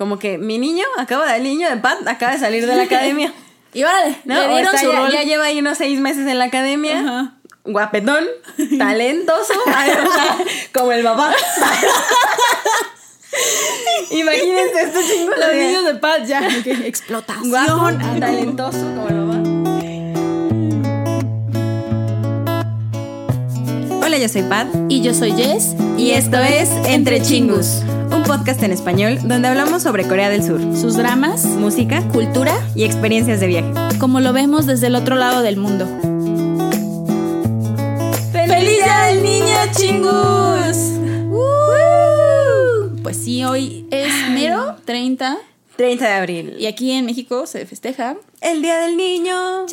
como que mi niño acaba de, el niño de Pat acaba de salir de la academia. Y vale, ¿no? le dieron está su ya, lleva ahí unos seis meses en la academia. Ajá. Guapetón, talentoso, como el papá. Imagínense este chingo Los de niños de paz ya. ok, Explotación. guapo, Ah, talentoso como el papá. Hola, yo soy Pat Y yo soy Jess. y esto es Entre Chingus, podcast en español donde hablamos sobre Corea del Sur, Sus dramas, música cultura, y experiencias de viaje. como lo vemos desde el otro lado del mundo. ¡Feliz Día del Niño, chingus! Pues sí, hoy es mero 30 30 de abril. y aquí en México se festeja. El Día del Niño.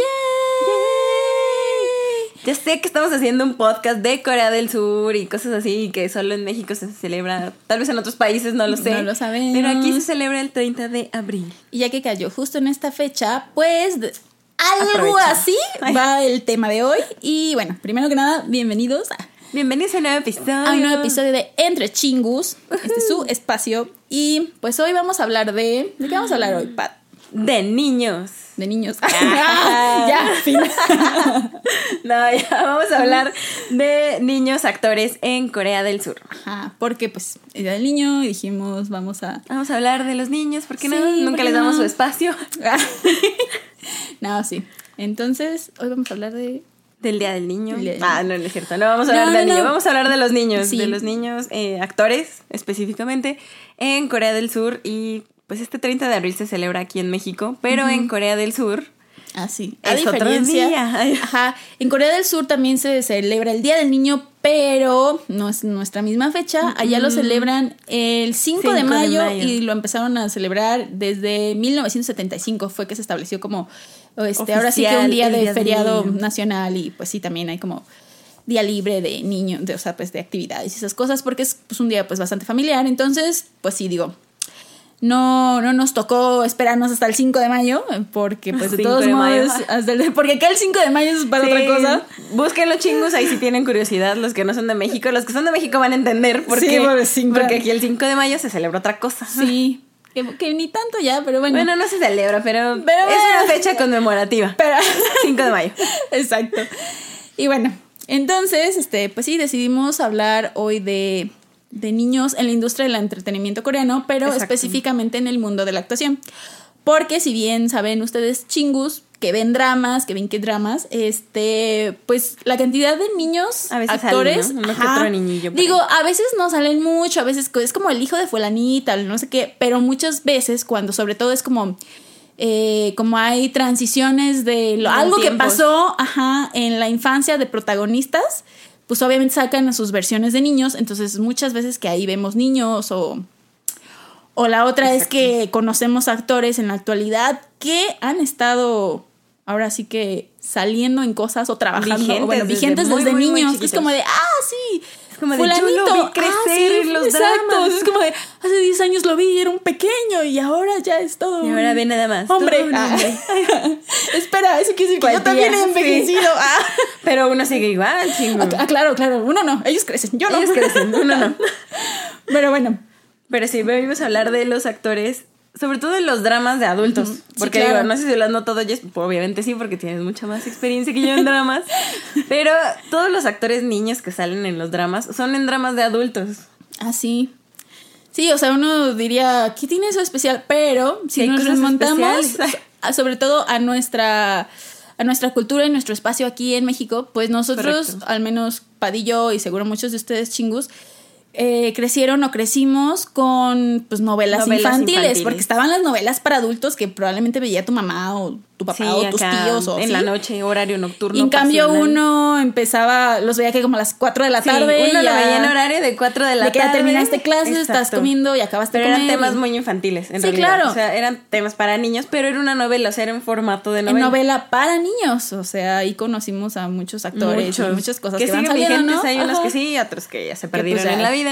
Ya sé que estamos haciendo un podcast de Corea del Sur y cosas así que solo en México se celebra, tal vez en otros países no lo sé. No lo sabemos. Pero aquí se celebra el 30 de abril. Y ya que cayó justo en esta fecha, pues algo Aprovecha. así va el tema de hoy. Y bueno, primero que nada, bienvenidos a, Bienvenidos a un nuevo episodio. a un nuevo episodio de Entre Chingus. Este es su espacio. Y pues hoy vamos a hablar de... ¿De qué vamos a hablar hoy, Pat? De niños. De niños. Ah. ya, fin. No, ya vamos a hablar de niños actores en Corea del Sur. Ajá, porque pues era el niño y dijimos, vamos a... Vamos a hablar de los niños, ¿por qué no? Sí, ¿por Nunca les damos no? su espacio. no, sí. Entonces, hoy vamos a hablar de... Del Día del Niño. Del Día del ah, no, no es cierto. No vamos a No, hablar del no, niño. no. Vamos a hablar de los niños. Sí. De los niños eh, actores, específicamente, en Corea del Sur. Y pues este 30 de abril se celebra aquí en México, pero en Corea del Sur. Ah, sí. A Es otro diferencia. día. Ay. Ajá. En Corea del Sur también se celebra el Día del Niño, pero no es nuestra misma fecha. Allá lo celebran el 5, 5 de, de mayo y lo empezaron a celebrar desde 1975. Fue que se estableció como, este, ahora sí que un día de Día feriado nacional y pues sí, también hay como día libre de niños, de, o sea, pues de actividades y esas cosas, porque es pues, un día pues bastante familiar. Entonces, pues sí, digo, no, no nos tocó esperarnos hasta el 5 de mayo, porque pues de 5 todos de modos, hasta el- porque acá el 5 de mayo es para Sí, otra cosa. Busquen los chingos ahí si tienen curiosidad, los que no son de México. Los que son de México van a entender por Sí, qué. por. Porque aquí el 5 de mayo se celebra otra cosa. Sí, que, que ni tanto ya, pero bueno. Bueno, no se celebra, pero, Pero es bueno. una fecha conmemorativa. pero 5 de mayo. Exacto. Y bueno, entonces, este, pues sí, decidimos hablar hoy de, de niños en la industria del entretenimiento coreano, pero específicamente en el mundo de la actuación. Porque si bien saben ustedes chingus que ven dramas, que ven que dramas, este, pues la cantidad de niños A veces actores, ¿no? Digo, a veces no salen mucho, a veces es como el hijo de fulanita, no sé qué, pero muchas veces cuando sobre todo es como eh, como hay transiciones de lo- algo que pasó ajá, en la infancia de protagonistas, pues obviamente sacan sus versiones de niños, entonces muchas veces que ahí vemos niños o, o la otra es que conocemos actores en la actualidad que han estado ahora sí que saliendo en cosas o trabajando, Vigentes bueno, vigentes desde muy niños. es como de, ah, sí. Como de, yo lo vi crecer en los exacto. dramas. Es como de, hace 10 años lo vi, era un pequeño y ahora ya es todo. Y ahora ve nada más. Hombre. Ah. hombre. Espera, eso quiere decir que yo ¿Cuál también he envejecido. Ah. Pero uno sigue igual, chingo. Ah, claro, claro. Uno no, ellos crecen, yo no. Ellos crecen, uno no. Pero bueno, Pero sí, venimos a hablar de los actores, sobre todo de los dramas de adultos. Sí, Porque claro. digo, no sé si has notado, Jess, obviamente sí, porque tienes mucha más experiencia que yo en dramas. Pero todos los actores niños que salen en los dramas son en dramas de adultos. así. Sí, o sea, uno diría, ¿qué tiene eso especial? Pero si Sí, nos remontamos, especiales. sobre todo a nuestra, a nuestra cultura y nuestro espacio aquí en México, pues nosotros, Correcto. al menos Padillo y seguro muchos de ustedes chingus, eh, crecieron o crecimos con pues novelas, Novelas infantiles, infantiles. porque estaban las novelas para adultos que probablemente veía tu mamá o tu papá o tus tíos o en sí. la noche, horario nocturno. Y en cambio pasional. uno empezaba, los veía que como a las 4 de la Sí, tarde. uno lo ya- veía en horario de 4 de la de que ya tarde. terminaste clases, estás Exacto. comiendo y acabaste Pero de eran comer. temas y- muy infantiles, en Sí, realidad. claro. O sea, eran temas para niños, pero era una novela, o sea, era un formato de en novela. novela para niños. O sea, ahí conocimos a muchos actores y muchas cosas que, que van saliendo, ¿no? hay unos Ajá. que sí, otros que ya se pues, perdieron ya- en la vida.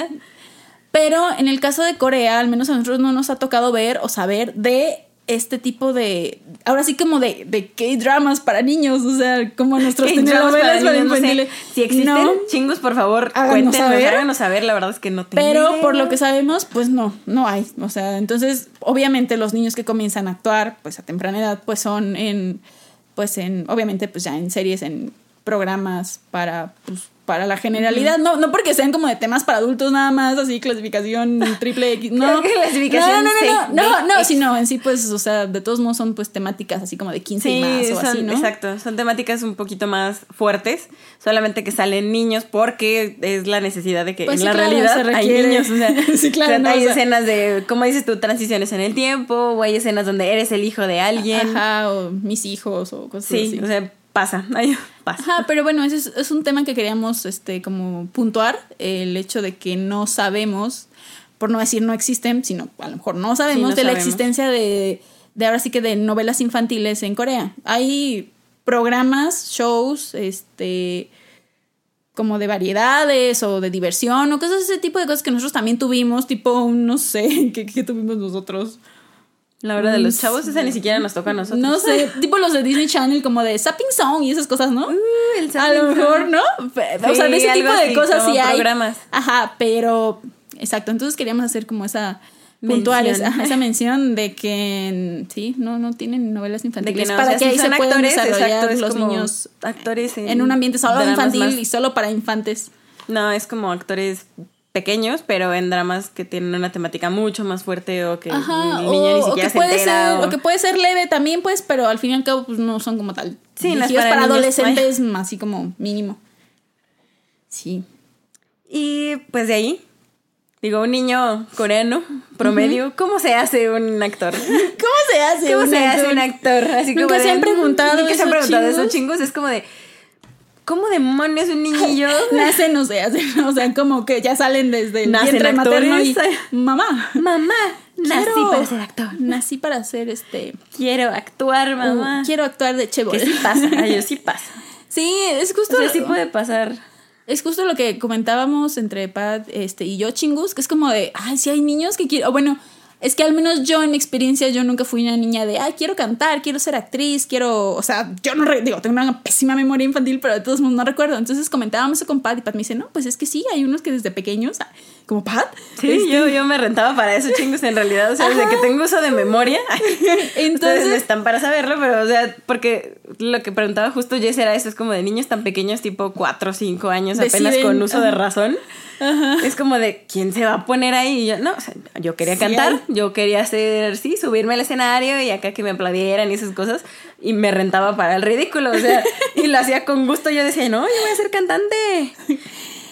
Pero en el caso de Corea, al menos a nosotros no nos ha tocado ver o saber de este tipo de. Ahora sí, como de, de K-dramas para niños, o sea, como nuestros telenovelas para, niños, no sé. Si existen, No, chingos, por favor, cuéntenos, saber. háganos saber. La verdad es que no tengo Pero idea. por lo que sabemos, pues no, no hay. O sea, entonces, obviamente los niños que comienzan a actuar, pues a temprana edad, pues son en, pues en, obviamente, pues ya en series, en programas para, pues, para la generalidad. No, no porque sean como de temas para adultos nada más, así clasificación triple X. No, clasificación no, no, no, no, no, sino en sí, pues, o sea, de todos modos son pues temáticas así como de 15 Sí, y más o así, ¿no? exacto. Son temáticas un poquito más fuertes. Solamente que salen niños porque es la necesidad de que Pues en sí, la realidad hay niños. O sea, Sí, claro, o sea, no, hay escenas de, como dices tú, transiciones en el tiempo, o hay escenas donde eres el hijo de alguien. Ajá, o mis hijos o cosas Sí, así. o sea, pasa. ay, pasa. Ajá, pero bueno, ese es, es un tema que queríamos este, como puntuar, el hecho de que no sabemos, por no decir no existen, sino a lo mejor no sabemos no de la existencia de, de ahora sí que de novelas infantiles en Corea. Hay programas, shows, este como de variedades o de diversión o cosas ese tipo de cosas que nosotros también tuvimos, tipo, no sé, ¿qué, qué tuvimos nosotros? La hora de los chavos, esa ni siquiera nos toca a nosotros. No sé, tipo los de Disney Channel como de Sapping Song y esas cosas, ¿no? el a lo mejor. ¿no? O sea, de ese tipo de así, cosas sí hay. programas. Ajá, pero exacto, entonces queríamos hacer como esa puntual Mención. esa, esa mención de que sí, no no tienen novelas De infantiles que no, para o sea, que ahí se son puedan actores, desarrollar exacto, los niños actores en, en un ambiente solo infantil más- y solo para infantes. No, es como actores pequeños, pero en dramas que tienen una temática mucho más fuerte o que Ajá, el o, niño ni o siquiera que se puede entera. ser, o- o que puede ser leve también, pues, pero al fin y al cabo pues, no son como tal. Sí, no es para niños, adolescentes, así como mínimo. Sí. Y pues de ahí, digo, un niño coreano promedio, ¿cómo se hace un actor? ¿Cómo se hace? ¿Cómo un se hace un actor? Así Nunca como se de, han preguntado Nunca se han esos preguntado esos chingos. chingos. Es como de, ¿cómo demonios un niñillo? Nace, no sé, hace, o sea, como que ya salen desde el Nacen vientre materno y actores. mamá. Mamá, nací quiero- para ser actor. Nací para ser este. Quiero actuar, mamá. uh, quiero actuar de que chévere. sí pasa, ay, yo sí pasa. Sí, es justo. O sea, sí puede pasar. Es justo lo que comentábamos entre Pat este, y yo, chingus, que es como de, ay, si hay niños que quieren, o bueno, es que al menos yo en mi experiencia, yo nunca fui una niña de, ay, quiero cantar, quiero ser actriz, quiero, o sea, yo no, digo, tengo una pésima memoria infantil, pero de todos modos no recuerdo. Entonces comentábamos eso con Pat y Pat me dice, no, pues es que sí, hay unos que desde pequeños, ah, como Pat. Sí, este, yo, yo me rentaba para eso, chingos, en realidad. O sea, desde que tengo uso de memoria. No Entonces, están para saberlo, pero, o sea, porque lo que preguntaba justo Jess era eso, es como de niños tan pequeños, tipo 4 o 5 años, apenas con uso de ajá. razón. Es como de, ¿quién se va a poner ahí? Y yo, no, o sea, yo quería Sí cantar, hay. yo quería hacer, sí, subirme al escenario y acá que me aplaudieran y esas cosas, y me rentaba para el ridículo, o sea, y lo hacía con gusto, yo decía, no, yo voy a ser cantante.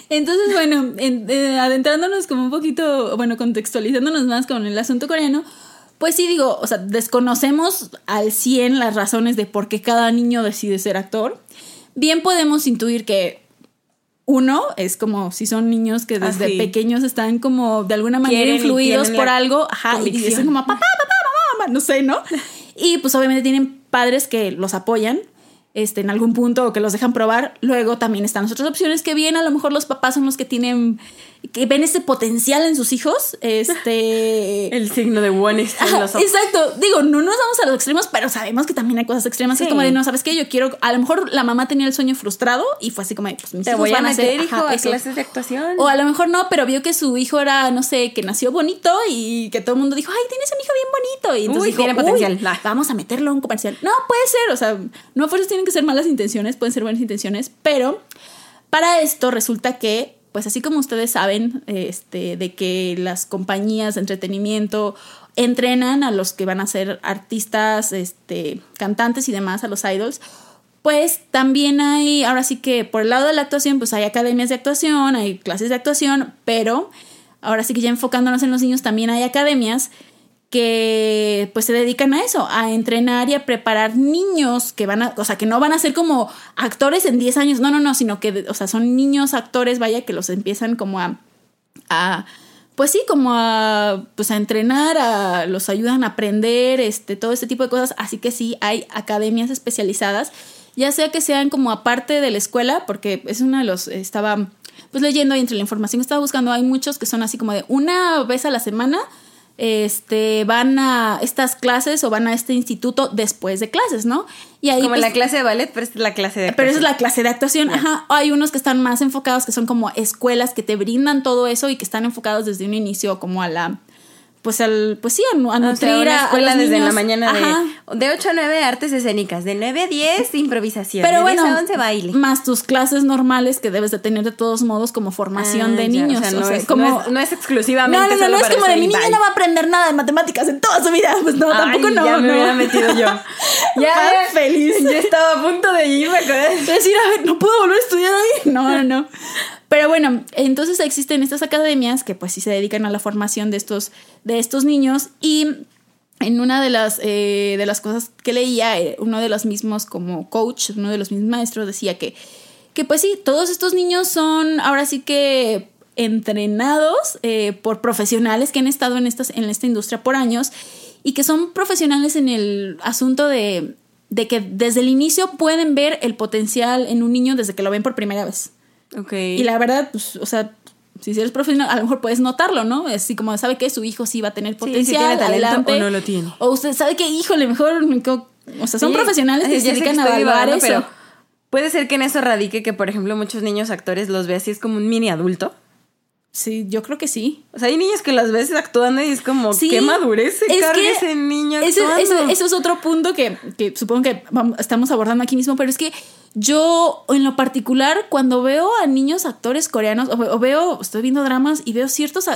Entonces, bueno, en- eh, adentrándonos como un poquito, bueno, contextualizándonos más con el asunto coreano, pues sí digo, o sea, desconocemos al 100 las razones de por qué cada niño decide ser actor. Bien podemos intuir que uno es como si son niños que desde Ah, sí. pequeños están como de alguna manera Quieren influidos por algo, ajá, y dicen como papá, papá, mamá, mamá, no sé, ¿no? Y pues obviamente tienen padres que los apoyan este, en algún punto o que los dejan probar. Luego también están las otras opciones que bien, a lo mejor los papás son los que tienen, que ven ese potencial en sus hijos. Este. El signo de one está en Ajá, los ojos. exacto, digo, no nos vamos a los extremos, pero sabemos que también hay cosas extremas. Sí. Es como de, no, ¿sabes qué? Yo quiero, a lo mejor la mamá tenía el sueño frustrado y fue así como, de, pues mis Te hijos voy a van a meter, hacer hijo, ajá, a eso. clases de actuación. O a lo mejor no, pero vio que su hijo era, no sé, que nació bonito y que todo el mundo dijo, ay, tienes un hijo bien bonito. Y entonces Uy, dijo, tiene potencial. "Uy, vamos a meterlo a un comercial. No, puede ser, o sea, no a fuerzas tienen que ser malas intenciones, pueden ser buenas intenciones, pero para esto resulta que, pues así como ustedes saben, este, de que las compañías de entretenimiento entrenan a los que van a ser artistas, este, cantantes y demás, a los idols, pues también hay, ahora sí que por el lado de la actuación, pues hay academias de actuación, hay clases de actuación, pero ahora sí que ya enfocándonos en los niños, también hay academias que pues se dedican a eso, a entrenar y a preparar niños que van a, o sea, que no van a ser como actores en 10 años, no, no, no, sino que, o sea, son niños actores, vaya, que los empiezan como a, a pues sí, como a, pues a entrenar, a, los ayudan a aprender, este, todo este tipo de cosas, así que sí, hay academias especializadas, ya sea que sean como aparte de la escuela, porque es uno de los, estaba pues leyendo y entre la información que estaba buscando, hay muchos que son así como de una vez a la semana, este, van a estas clases o van a este instituto después de clases, ¿no? Y ahí, Como la pues, clase de ballet, pero es la clase de actuación. Pero es la clase de actuación, ajá. Hay unos que están más enfocados, que son como escuelas que te brindan todo eso y que están enfocados desde un inicio como a la pues al pues sí a, a nutrir a, escuela desde la mañana de, de 8 a 9 artes escénicas, de 9 a 10 improvisación, Pero de bueno, 10 a 11 baile. Más tus clases normales que debes de tener de todos modos como formación ah, de niños, o sea, no, es, como no, es, exclusivamente No, no, no, no es como de mi niña no va a aprender nada de matemáticas en toda su vida, pues no, tampoco no. Ya me no. hubiera metido yo. ya feliz. Yo estaba a punto de irme, decir, a ver, no puedo volver a estudiar ahí. No, no, no. Pero bueno, entonces existen estas academias que pues sí se dedican a la formación de estos, de estos niños y en una de las, eh, de las cosas que leía, eh, uno de los mismos como coach, uno de los mismos maestros decía que, que pues sí, todos estos niños son ahora sí que entrenados eh, por profesionales que han estado en, estas, en esta industria por años y que son profesionales en el asunto de, de que desde el inicio pueden ver el potencial en un niño desde que lo ven por primera vez. Y la verdad, pues, o sea, si eres profesional, a lo mejor puedes notarlo, ¿no? Así como sabe que su hijo sí va a tener potencial, adelante, o no lo tiene. O usted sabe que, híjole, mejor, o sea, son profesionales que se dedican a evaluar eso. Pero puede ser que en eso radique que, por ejemplo, muchos niños actores los ve así es como un mini adulto. Sí, yo creo que sí. O sea, hay niños que las ves actuando y es como, qué madurez se carga ese niño actuando. Eso, eso, es otro punto que, que supongo que estamos abordando aquí mismo, pero es que yo, en lo particular, cuando veo a niños actores coreanos, o, veo, estoy viendo dramas y veo ciertos,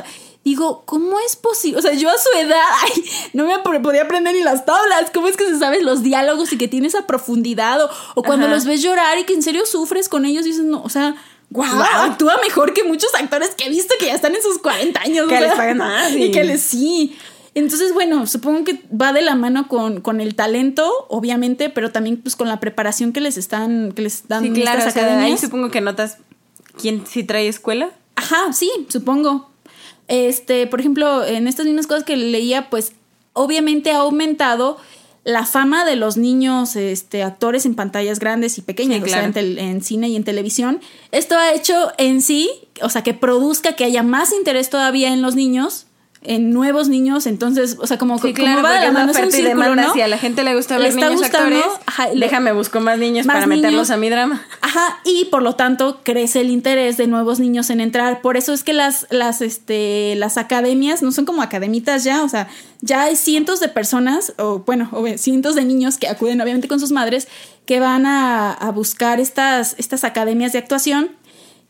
digo, ¿cómo es posible? O sea, yo a su edad, ay, no me podía aprender ni las tablas. ¿Cómo es que se saben los diálogos y que tiene esa profundidad? O, cuando los ves llorar y que en serio sufres con ellos dices, no, o sea, Wow, actúa mejor que muchos actores que he visto que ya están en sus 40 años. Que les pagan más. Y que les sí. Entonces, bueno, supongo que va de la mano con, con, el talento, obviamente, pero también pues con la preparación que les están, que les dan sí, claro, estas academias. ahí supongo que notas quién sí trae escuela. Ajá, sí, supongo. Este, por ejemplo, en estas mismas cosas que leía, pues obviamente ha aumentado la fama de los niños este, actores en pantallas grandes y pequeñas, o sea, en, en, cine y en televisión. Esto ha hecho en sí, o sea, que produzca que haya más interés todavía en los niños en nuevos niños, entonces, o sea, como, sí, claro, va la mano es un círculo, ¿no? Si a la gente le gusta ver niños actores, déjame busco más niños para meterlos a mi drama. Ajá, y por lo tanto crece el interés de nuevos niños en entrar. Por eso es que las, las, este, las academias no son como academitas ya, o sea, ya hay cientos de personas, o bueno, o cientos de niños que acuden obviamente con sus madres, que van a, a buscar estas, estas academias de actuación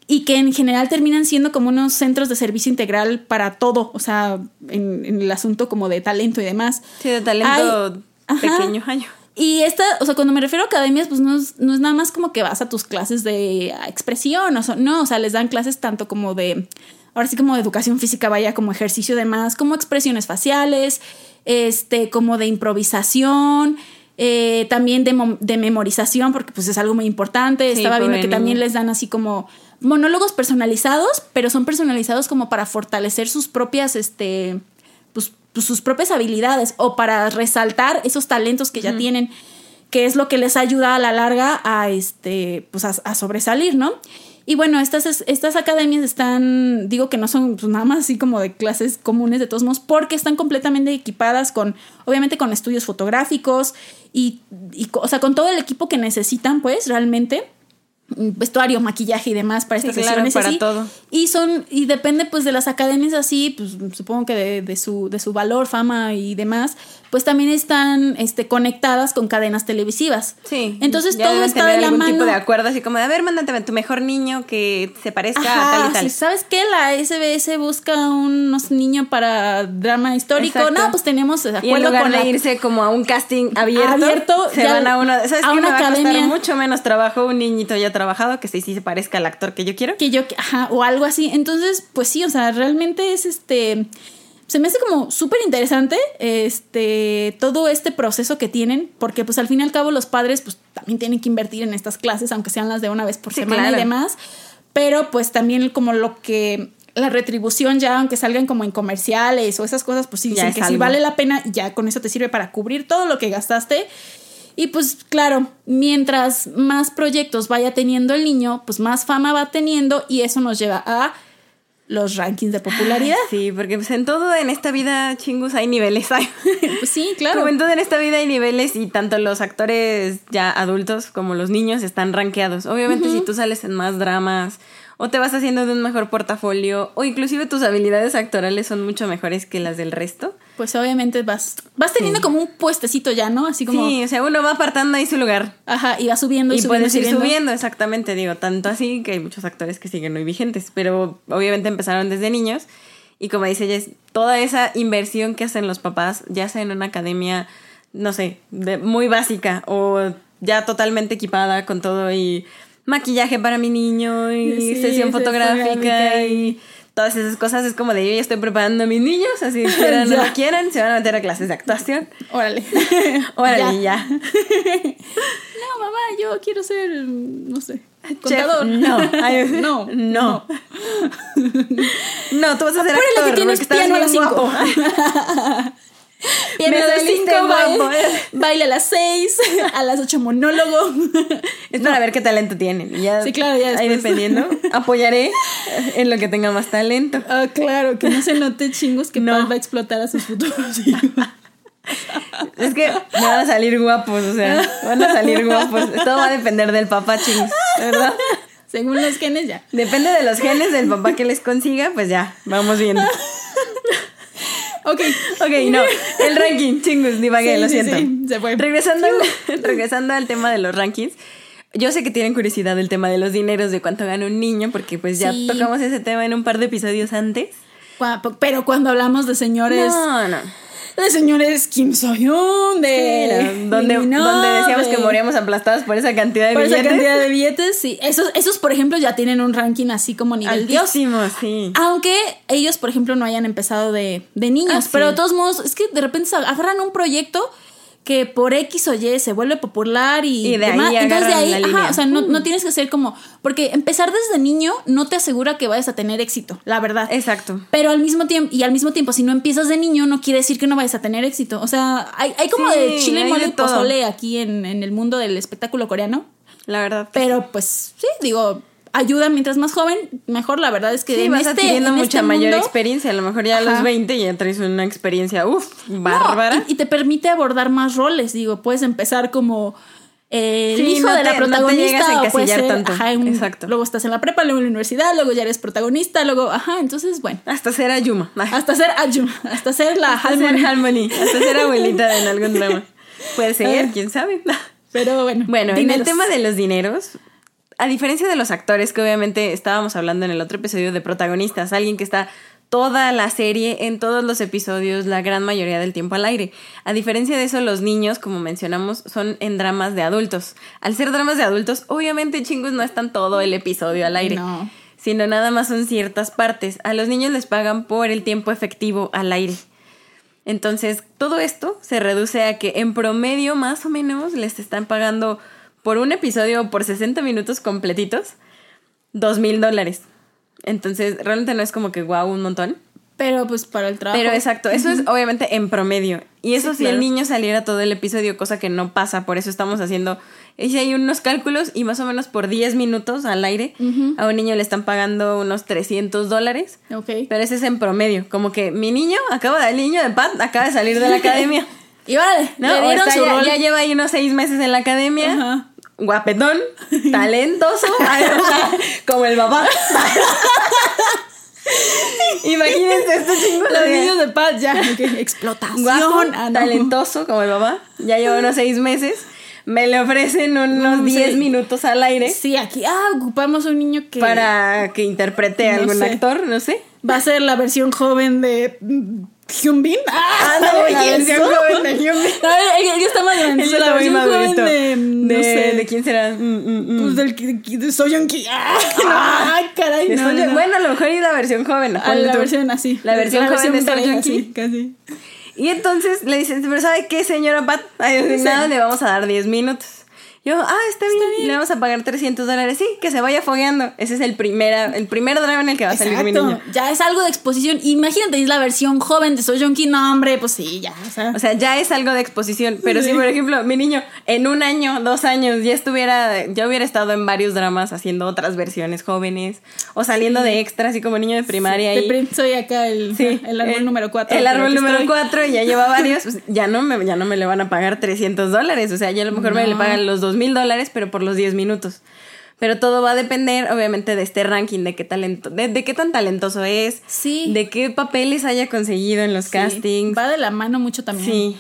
y que en general terminan siendo como unos centros de servicio integral para todo, o sea, en, el asunto como de talento y demás. Sí, de talento pequeño año. Y esta, o sea, cuando me refiero a academias, pues no es, no es nada más como que vas a tus clases de expresión, o sea, no, o sea, les dan clases tanto como de, ahora sí como de educación física, vaya, como ejercicio de más, como expresiones faciales, este, como de improvisación, eh, también de, de, memorización, porque pues es algo muy importante. Estaba viendo que también les dan así como monólogos personalizados, pero son personalizados como para fortalecer sus propias, este, pues, pues sus propias habilidades o para resaltar esos talentos que ya tienen, que es lo que les ayuda a la larga a, este, pues a, sobresalir, ¿no? Y bueno, estas, estas academias están, digo que no son pues, nada más así como de clases comunes de todos modos, porque están completamente equipadas con, obviamente con estudios fotográficos y, y o sea, con todo el equipo que necesitan, pues, realmente vestuario, maquillaje y demás para estas sesiones para todo. Y son y depende pues de las academias así, pues supongo que de, de, su de su valor, fama y demás, pues también están este conectadas con cadenas televisivas. Sí. Entonces todo está de la algún mano. tipo de acuerdo así como de a ver, mándate tu mejor niño que se parezca a tal y tal. ¿Sabes qué? La SBS busca un niño para drama histórico. No, pues tenemos acuerdo y en lugar de irse como a un casting abierto, se van a una, ¿sabes a una me va a costar mucho menos trabajo un niñito ya trabajado que sí, sí se parezca al actor que yo quiero. Que yo, ajá, o algo así. Entonces, pues sí, o sea, realmente es este se me hace como súper interesante este, todo este proceso que tienen, porque pues al fin y al cabo los padres pues también tienen que invertir en estas clases, aunque sean las de una vez por semana y demás, pero pues también como lo que la retribución ya, aunque salgan como en comerciales o esas cosas, pues sí dicen que si vale la pena, ya con eso te sirve para cubrir todo lo que gastaste. Y pues claro, mientras más proyectos vaya teniendo el niño, pues más fama va teniendo y eso nos lleva a los rankings de popularidad. Sí, porque pues en todo en esta vida, chingus, hay niveles. Hay. Pues sí, claro. Como en todo en esta vida hay niveles y tanto los actores ya adultos como los niños están rankeados. Obviamente si tú sales en más dramas o te vas haciendo de un mejor portafolio o inclusive tus habilidades actorales son mucho mejores que las del resto. Pues obviamente vas, vas teniendo como un puestecito ya, ¿no? Así como. Sí, o sea, uno va apartando ahí su lugar. Ajá, y va subiendo y, Y subiendo. puedes ir subiendo. subiendo, exactamente, digo, tanto así que hay muchos actores que siguen muy vigentes, pero obviamente empezaron desde niños y como dice Jess, toda esa inversión que hacen los papás, ya sea en una academia, no sé, de, muy básica o ya totalmente equipada con todo y maquillaje para mi niño y Sí, sesión fotográfica y todas esas cosas, es como de yo ya estoy preparando a mis niños, así quieran o no quieran, se van a meter a clases de actuación. Órale. Órale, ya. No, mamá, yo quiero ser, no sé, Chef, contador. no. Ay, no. No. No, tú vas a ser actor. que tienes porque estás piano a las bien cinco. guapo. Piano Me a las saliste 5, guapo. baile, baile a las 6, a las 8 monólogo. Es para ver qué talento tienen. Ya, Sí, claro, ya Ahí dependiendo, apoyaré en lo que tenga más talento. Ah, claro, que no se note chingos que No. Va a explotar a sus futuros hijos. Es que van a salir guapos, o sea, van a salir guapos. Todo va a depender del papá, chingos, ¿verdad? Según los genes, ya. Depende de los genes del papá que les consiga, pues ya, vamos viendo. Ok. Ok, no, el ranking, chingos, divagué, Sí, lo siento. sí, se fue. Regresando, al, regresando al tema de los rankings, yo sé que tienen curiosidad del tema de los dineros, de cuánto gana un niño, porque pues ya tocamos ese tema en un par de episodios antes. Pero cuando hablamos de señores, No, no. De señores Kim So-hyun, de. Donde, donde decíamos de- que moríamos aplastados por esa cantidad de Por esa billetes. cantidad de billetes, sí. Esos, esos, por ejemplo, ya tienen un ranking así como nivel Dios. Altísimo, sí. Aunque ellos, por ejemplo, no hayan empezado de, de niños. Ah, sí. Pero de todos modos, es que de repente agarran un proyecto que por X o Y se vuelve popular y, Y de ahí. Entonces de ahí, ajá, línea. o sea, no, no tienes que ser como. Porque empezar desde niño no te asegura que vayas a tener éxito, la verdad. Exacto. Pero al mismo tiempo, y al mismo tiempo, si no empiezas de niño, no quiere decir que no vayas a tener éxito. O sea, hay, hay como Sí, de chile, mole y pozole aquí en, en el mundo del espectáculo coreano. La verdad. Pero pues sí, digo, ayuda mientras más joven, mejor. La verdad es que Sí, en vas este, adquiriendo en mucha este mayor mundo- experiencia. A lo mejor ya a los Ajá. 20 ya traes una experiencia, uff, No, bárbara. y, y te permite abordar más roles. Digo, puedes empezar como eh, el hijo no de la te- no te protagonista. llegas a o puedes encasillar ser, tanto. ajá, un- Exacto. Luego estás en la prepa, luego en la universidad, luego ya eres protagonista, luego, ajá, entonces, bueno. Hasta ser Ayuma. Hasta ser Ayum, hasta ser la Hasta Halmon. ser Harmony. Hasta ser abuelita en algún drama. Puede ser, Ah. quién sabe. Pero bueno. Bueno, en el tema de los dineros, a diferencia de los actores, que obviamente estábamos hablando en el otro episodio de protagonistas, alguien que está toda la serie, en todos los episodios, la gran mayoría del tiempo al aire. A diferencia de eso, los niños, como mencionamos, son en dramas de adultos. Al ser dramas de adultos, obviamente chingos no están todo el episodio al aire. No. Sino nada más son ciertas partes. A los niños les pagan por el tiempo efectivo al aire. Entonces, todo esto se reduce a que en promedio, más o menos, les están pagando por un episodio, por 60 minutos completitos, dos mil dólares. Entonces, realmente no es como que guau, un montón. Pero pues para el trabajo. Pero exacto, eso es obviamente en promedio. Y eso Sí, si claro. el niño saliera todo el episodio, cosa que no pasa, por eso estamos haciendo. Hice ahí unos cálculos y más o menos por 10 minutos al aire, a un niño le están pagando unos 300 dólares. Ok. Pero ese es en promedio. Como que mi niño acaba, el niño de Pat acaba de salir de la academia. Y vale, ¿no? le dieron su ya, rol. ya lleva ahí unos seis meses en la academia. Ajá. Guapetón, talentoso, como el papá. Imagínense este chingo Los niños de paz ya. ok, Explotación. guapo, Ah, no. talentoso como el papá. Ya lleva unos seis meses. Me le ofrecen unos No, 10 sí. minutos al aire Sí, aquí ah, ocupamos un niño que para que interprete a No algún sé. actor, no sé. va a ser la versión joven de mm, Hyun Bin. Ah, Ándale, la ¿y versión joven de Hyun Bin. A ver, él, él está más grande. Él la versión joven de, no de, sé, ¿de quién será? Mm, mm, mm. Pues del que- que- de Soyeon Ki. Ah, no, caray, no, no. Bueno, a lo mejor y la versión joven. Ah, la versión así. La versión joven de pareja, Soyeon sí, Ki. casi. Y entonces le dicen, pero ¿sabe qué, señora Pat? Nada, le vamos a dar 10 minutos. Yo, ah, está bien, le vamos a pagar 300 dólares. Sí, que se vaya fogueando. Ese es el, primera, el primer drama en el que va a salir mi niño. Ya es algo de exposición. Imagínate, es la versión joven de Soy King. No, hombre, pues sí, ya. O sea, ya es algo de exposición. Pero si, por ejemplo, mi niño en un año, dos años, ya estuviera, ya hubiera estado en varios dramas haciendo otras versiones jóvenes o saliendo de extra, así como niño de primaria. Sí, soy acá el, el árbol número 4. El árbol número 4 y ya lleva varios. Pues, ya, no me, ya no me le van a pagar 300 dólares. O sea, ya a lo mejor me le pagan los dos mil dólares, pero por los 10 minutos. Pero todo va a depender, obviamente, de este ranking, de qué talento, de, qué tan talentoso es, sí. de qué papeles haya conseguido en los castings. Va de la mano mucho también. Sí.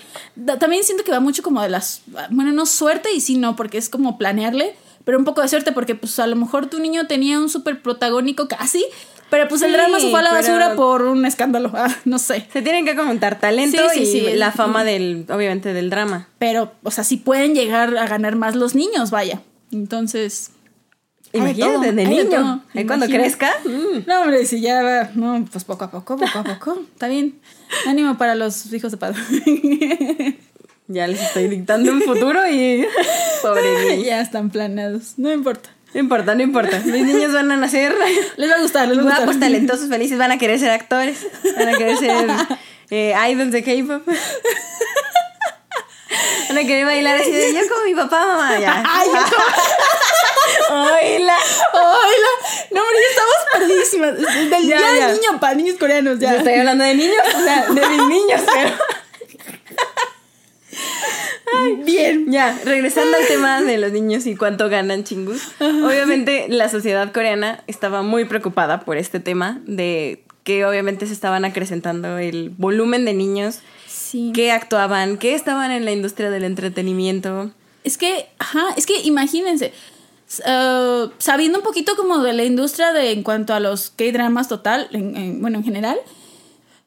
también siento que va mucho como de las, bueno, no suerte y sí no, porque es como planearle, pero un poco de suerte porque pues a lo mejor tu niño tenía un súper protagónico casi, pero pues el drama se fue a la basura por un escándalo, ah, no sé. Se tienen que comentar talento y la fama del, obviamente, del drama. Pero, o sea, si pueden llegar a ganar más los niños, vaya. Entonces... Imagínate, de, niño. ¿Y cuando crezca? Mm. No, hombre, si ya va... No, pues poco a poco, poco a poco. Está bien. Ánimo para los hijos de padre. ya les estoy dictando un futuro y... Pobre Ya están planeados. No importa. No importa, no importa. Mis niños van a nacer. Les va a gustar, les va a gustar. Guapos, talentosos, felices. Van a querer ser actores. Van a querer ser eh, idols de K-pop. Van a querer bailar así de yo como mi papá, mamá. Ya. Ay, Oila. Oila. No, hombre, ya estamos perdidísimas. Del ya, día niño para niños coreanos, ya. Yo estoy hablando de niños, o sea, de mis niños, pero. Bien. Ya, regresando al tema de los niños y cuánto ganan chingus. Obviamente la sociedad coreana estaba muy preocupada por este tema de que obviamente se estaban acrecentando el volumen de niños que actuaban, que estaban en la industria del entretenimiento. Es que, ajá, es que imagínense, uh, sabiendo un poquito como de la industria de en cuanto a los K-dramas total, bueno, en general,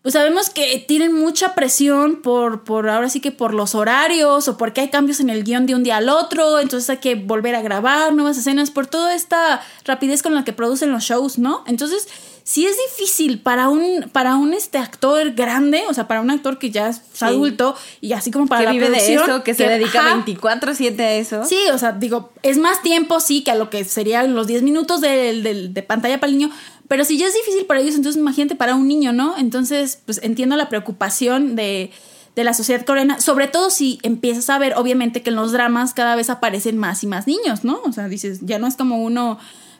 pues sabemos que tienen mucha presión por, por ahora sí que por los horarios o porque hay cambios en el guion de un día al otro, entonces hay que volver a grabar nuevas escenas por toda esta rapidez con la que producen los shows, ¿no? Entonces, sí es difícil para un, para un este actor grande, o sea, para un actor que ya es adulto y así como para que la vive de eso, que, se dedica 24/7 a eso. Sí, o sea, digo, es más tiempo, sí, que a lo que serían los 10 minutos de, de, de pantalla para el niño, pero si ya es difícil para ellos, entonces imagínate para un niño, ¿no? Entonces, pues entiendo la preocupación de, de la sociedad coreana, sobre todo si empiezas a ver, obviamente, que en los dramas cada vez aparecen más y más niños, ¿no? O sea, dices, ya no es como uno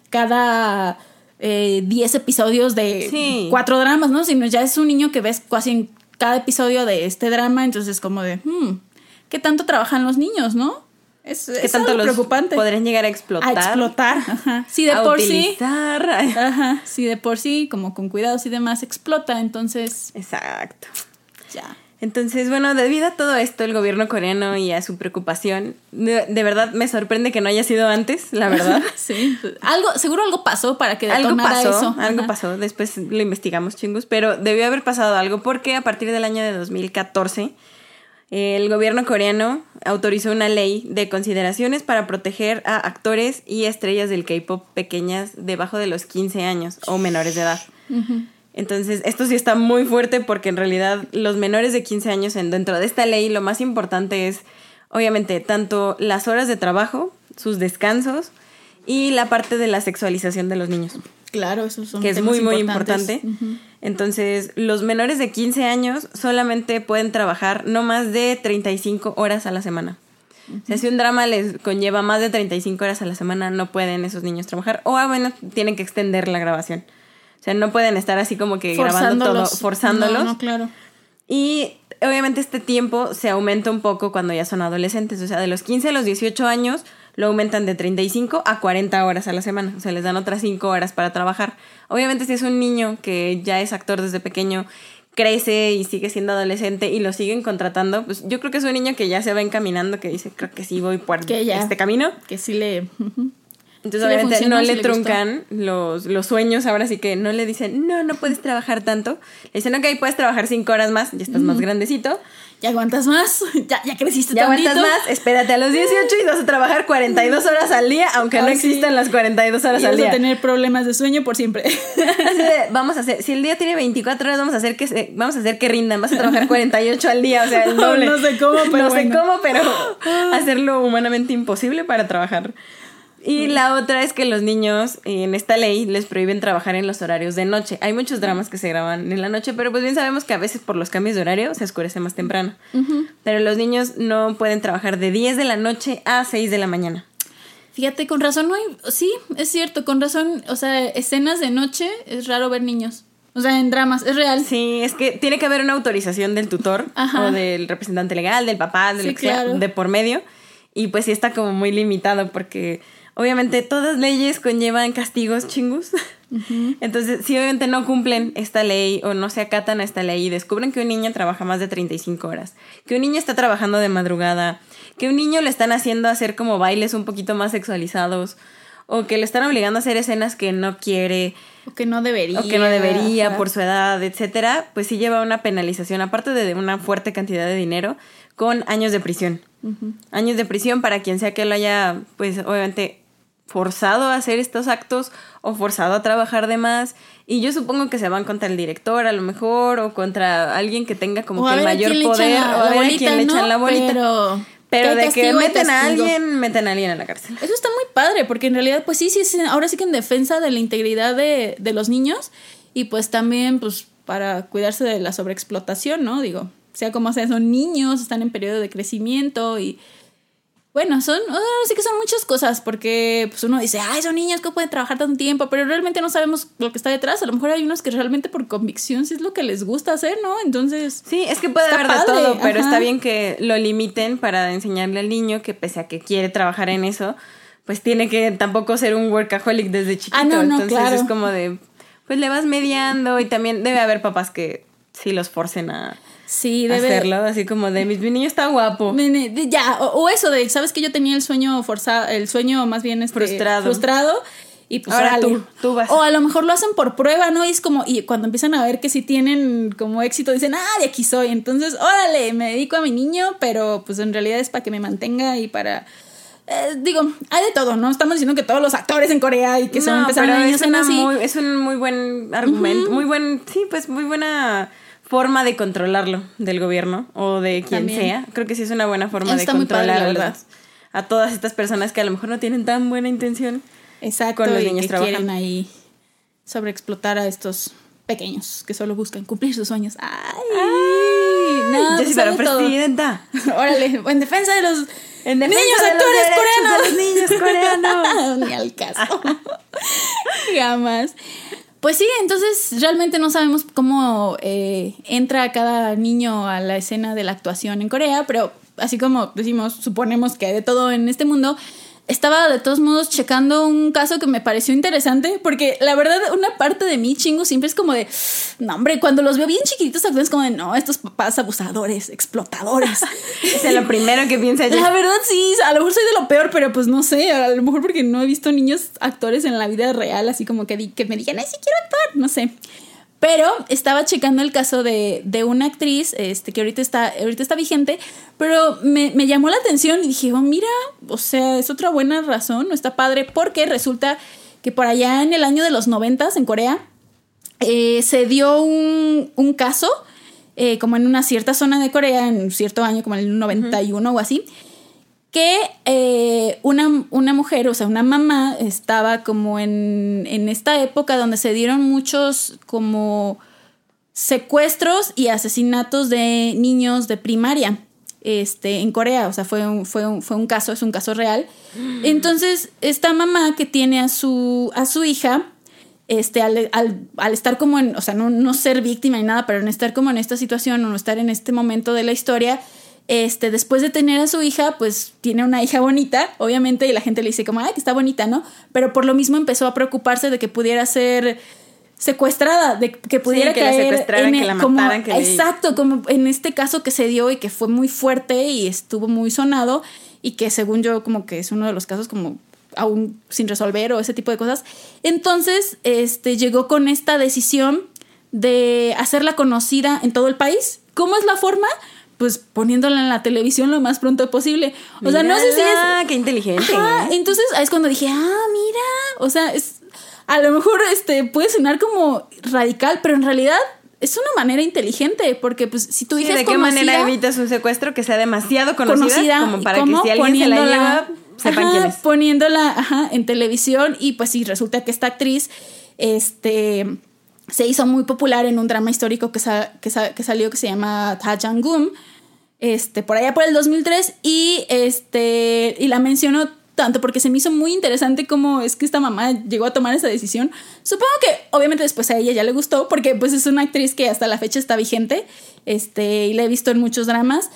cada 10 eh, episodios de cuatro dramas, ¿no? Sino ya es un niño que ves casi en cada episodio de este drama, entonces como de, hmm, ¿qué tanto trabajan los niños, no? Es, ¿Qué tanto los preocupante. podrían llegar a explotar? A explotar, ajá. Sí, de por sí. Ajá. Sí, de por sí, como con cuidados y demás, explota, entonces. Exacto. Ya. Entonces, bueno, debido a todo esto, el gobierno coreano y a su preocupación, de, verdad me sorprende que no haya sido antes, la verdad. sí. Algo, seguro algo pasó para que algo pasó, eso. Algo pasó, después lo investigamos, chingos, pero debió haber pasado algo porque a partir del año de 2014 el gobierno coreano autorizó una ley de consideraciones para proteger a actores y estrellas del K-pop pequeñas debajo de los 15 años o menores de edad. Entonces, esto sí está muy fuerte porque en realidad los menores de 15 años en, dentro de esta ley lo más importante es, obviamente, tanto las horas de trabajo, sus descansos y la parte de la sexualización de los niños. Claro, eso son que es muy, muy importante. Entonces, los menores de 15 años solamente pueden trabajar no más de 35 horas a la semana. O sea, si un drama les conlleva más de 35 horas a la semana, no pueden esos niños trabajar. O, ah, bueno, tienen que extender la grabación. O sea, no pueden estar así como que grabando todo, forzándolos. No, claro. Y obviamente este tiempo se aumenta un poco cuando ya son adolescentes. O sea, de los 15 a los 18 años lo aumentan de 35 a 40 horas a la semana. O sea, les dan otras 5 horas para trabajar. Obviamente si es un niño que ya es actor desde pequeño, crece y sigue siendo adolescente y lo siguen contratando, pues yo creo que es un niño que ya se va encaminando, que dice, creo que sí voy por este camino. Que sí le... Entonces, obviamente, no le, truncan los, los, sueños. Ahora sí que no le dicen, no, no puedes trabajar tanto. Le dicen, ok, puedes trabajar cinco horas más, ya estás más grandecito. Ya aguantas más, ya, ya creciste Ya tantito. aguantas más, espérate a los 18 y vas a trabajar 42 horas al día, aunque no Ah, sí. existan las 42 horas Y al vas a día. tener problemas de sueño por siempre. Así de, vamos a hacer, si el día tiene 24 horas, vamos a hacer que vamos a hacer que rindan, vas a trabajar 48 al día, o sea, el doble. No sé cómo, pero No sé cómo, pero hacerlo humanamente imposible para trabajar. Y la otra es que los niños en esta ley les prohíben trabajar en los horarios de noche. Hay muchos dramas que se graban en la noche, pero pues bien sabemos que a veces por los cambios de horario se oscurece más temprano. Pero los niños no pueden trabajar de 10 de la noche a 6 de la mañana. Fíjate, con razón no hay. Sí, es cierto, con razón. O sea, escenas de noche es raro ver niños. O sea, en dramas, es real. Sí, es que tiene que haber una autorización del tutor Ajá. o del representante legal, del papá, de Sí, lo que sea, claro. de por medio. Y pues sí está como muy limitado porque obviamente todas leyes conllevan castigos chingus. Entonces, si obviamente no cumplen esta ley o no se acatan a esta ley y descubren que un niño trabaja más de 35 horas, que un niño está trabajando de madrugada, que un niño le están haciendo hacer como bailes un poquito más sexualizados o que le están obligando a hacer escenas que no quiere, O que no debería. o que no debería ajá. por su edad, etcétera, pues sí lleva una penalización, aparte de una fuerte cantidad de dinero, con años de prisión. Años de prisión para quien sea que lo haya, pues obviamente, forzado a hacer estos actos o forzado a trabajar de más. Y yo supongo que se van contra el director, a lo mejor, o contra alguien que tenga como O que el mayor poder, la- o a ver a quién le echan la bolita. Pero, Pero de que meten a alguien, meten a alguien a la cárcel. Eso está muy padre, porque en realidad, pues sí, sí, es, ahora sí que en defensa de la integridad de, de los niños y pues también, pues, para cuidarse de la sobreexplotación, ¿no? Digo, sea como sea, son niños, están en periodo de crecimiento y. Bueno, son, ahora sí que son muchas cosas, porque pues uno dice, ay, son niños que pueden trabajar tanto tiempo, pero realmente no sabemos lo que está detrás. A lo mejor hay unos que realmente por convicción sí es lo que les gusta hacer, ¿no? Entonces, Sí, es que puede haber de todo, pero ajá. está bien que lo limiten para enseñarle al niño que pese a que quiere trabajar en eso, pues tiene que tampoco ser un workaholic desde chiquito. Ah, no, no, Entonces claro. es como de, pues le vas mediando y también debe haber papás que sí los forcen a sí, debe, hacerlo, así como de, mi, mi niño está guapo. Ya, o, o eso de, sabes que yo tenía el sueño forzado, el sueño más bien este, Frustrado. frustrado y pues Ahora tú, tú vas. O a lo mejor lo hacen por prueba, ¿no? Y es como, y cuando empiezan a ver que si tienen como éxito, dicen, ah, de aquí soy. Entonces, órale, me dedico a mi niño, pero pues en realidad es para que me mantenga y para. eh, digo, hay de todo, ¿no? Estamos diciendo que todos los actores en Corea y que son No, empezaron pero niños es, una así. muy, es un muy buen argumento, muy buen, sí, pues muy buena forma de controlarlo del gobierno o de quien También. sea. Creo que sí es una buena forma de Está controlar la a, verdad. los- a todas estas personas que a lo mejor no tienen tan buena intención. Exacto, con los y niños que trabajando. quieren ahí sobreexplotar a estos pequeños que solo buscan cumplir sus sueños. ¡Ay! no, Yo sí, pues todo. presidenta. Órale, en defensa de los En defensa niños de los actores derechos coreanos. de los niños coreanos. Ni al caso. Jamás. Pues sí, entonces realmente no sabemos cómo eh, entra cada niño a la escena de la actuación en Corea, pero así como decimos, suponemos que hay de todo en este mundo. Estaba de todos modos checando un caso que me pareció interesante, porque la verdad, una parte de mí, chingo, siempre es como de, no, hombre, cuando los veo bien chiquititos, es como de, no, estos papás abusadores, explotadores. Es lo primero que piensa ella. La verdad sí, a lo mejor soy de lo peor, pero pues no sé, a lo mejor porque no he visto niños actores en la vida real, así como que, di- que me digan, ay, sí quiero actuar, no sé. Pero estaba checando el caso de, de una actriz este, que ahorita está, ahorita está vigente, pero me, me llamó la atención y dije, oh, mira, o sea, es otra buena razón, no está padre, porque resulta que por allá en el año de los noventas en Corea eh, se dio un, un caso, eh, como en una cierta zona de Corea, en cierto año, como en el 91 o así, que eh, una, una mujer, o sea, una mamá, estaba como en, en esta época donde se dieron muchos como secuestros y asesinatos de niños de primaria este, en Corea. O sea, fue un, fue, un, fue un caso, es un caso real. Entonces, esta mamá que tiene a su, a su hija, este, al, al, estar como en, o sea, no, no ser víctima ni nada, pero en estar como en esta situación o no estar en este momento de la historia, este, después de tener a su hija, pues tiene una hija bonita, obviamente, y la gente le dice como, ay, que está bonita, ¿no? Pero por lo mismo empezó a preocuparse de que pudiera ser secuestrada, de que pudiera que la caer secuestraran, en que la como- mataran, que exacto, como en este caso que se dio y que fue muy fuerte y estuvo muy sonado y que según yo como que es uno de los casos como aún sin resolver o ese tipo de cosas. Entonces, este llegó con esta decisión de hacerla conocida en todo el país. ¿Cómo es la forma? Pues poniéndola en la televisión lo más pronto posible. O sea, no sé si es... Ah, qué inteligente. Ajá, entonces es cuando dije, ah, mira, o sea, es, a lo mejor este, puede sonar como radical, pero en realidad es una manera inteligente, porque pues si tu Sí, hija ¿De qué conocida, manera evitas un secuestro que sea demasiado conocida, conocida, como para ¿y que si alguien se la lleva, sepan ajá, quién es? Poniéndola ajá, en televisión y pues sí, resulta que esta actriz este, se hizo muy popular en un drama histórico que, sa- que, sa- que salió que se llama Ta Jangum, este, por allá por el 2003 y, este, y la mencionó tanto porque se me hizo muy interesante cómo es que esta mamá llegó a tomar esa decisión. Supongo que obviamente después a ella ya le gustó porque pues es una actriz que hasta la fecha está vigente este, y la he visto en muchos dramas.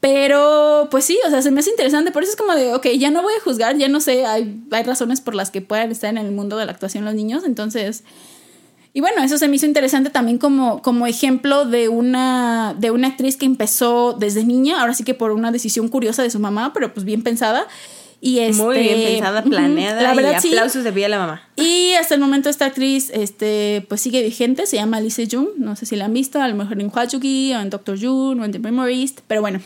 Pero pues sí, o sea, se me hace interesante. Por eso es como de, ok, ya no voy a juzgar, ya no sé, hay, hay razones por las que puedan estar en el mundo de la actuación los niños. Entonces, y bueno, eso se me hizo interesante también como, como ejemplo de una, de una actriz que empezó desde niña, ahora sí que por una decisión curiosa de su mamá, pero pues bien pensada. Y este, Muy bien pensada, ujú, planeada la verdad, y sí. aplausos de pie a la mamá. Y hasta el momento esta actriz este, pues sigue vigente, se llama Lee Jung, no sé si la han visto, a lo mejor en Hwachugi o en Doctor June o en The Memorist, pero bueno.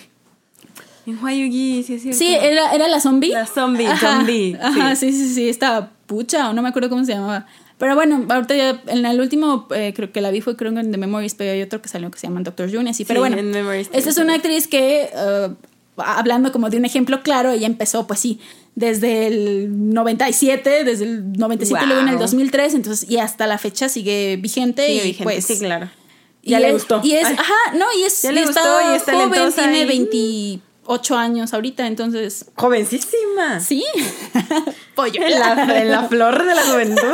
En Hwayugi, sí es cierto. Sí, era, era la zombie. La zombie, Ajá, zombie, Ajá, sí. sí, sí, sí, esta pucha, o no me acuerdo cómo se llamaba. Pero bueno, ahorita ya, en el último, eh, creo que la vi fue creo en The Memories, pero hay otro que salió que se llama Doctor June, así. Pero Sí, bueno, en Memories esta es una actriz que, eh, hablando como de un ejemplo claro, ella empezó, pues sí, desde el 97, desde el 97 y luego en el Wow. 2003, entonces, y hasta la fecha sigue vigente. Sí, y vigente, pues, sí, claro. y Ya le es- gustó. Y es, Ay. ajá, no, y es, Ya le y gustó está y es joven, talentosa tiene y- 28 años ahorita, entonces, Jovencísima. sí. Pollo. En la, en la flor de la juventud.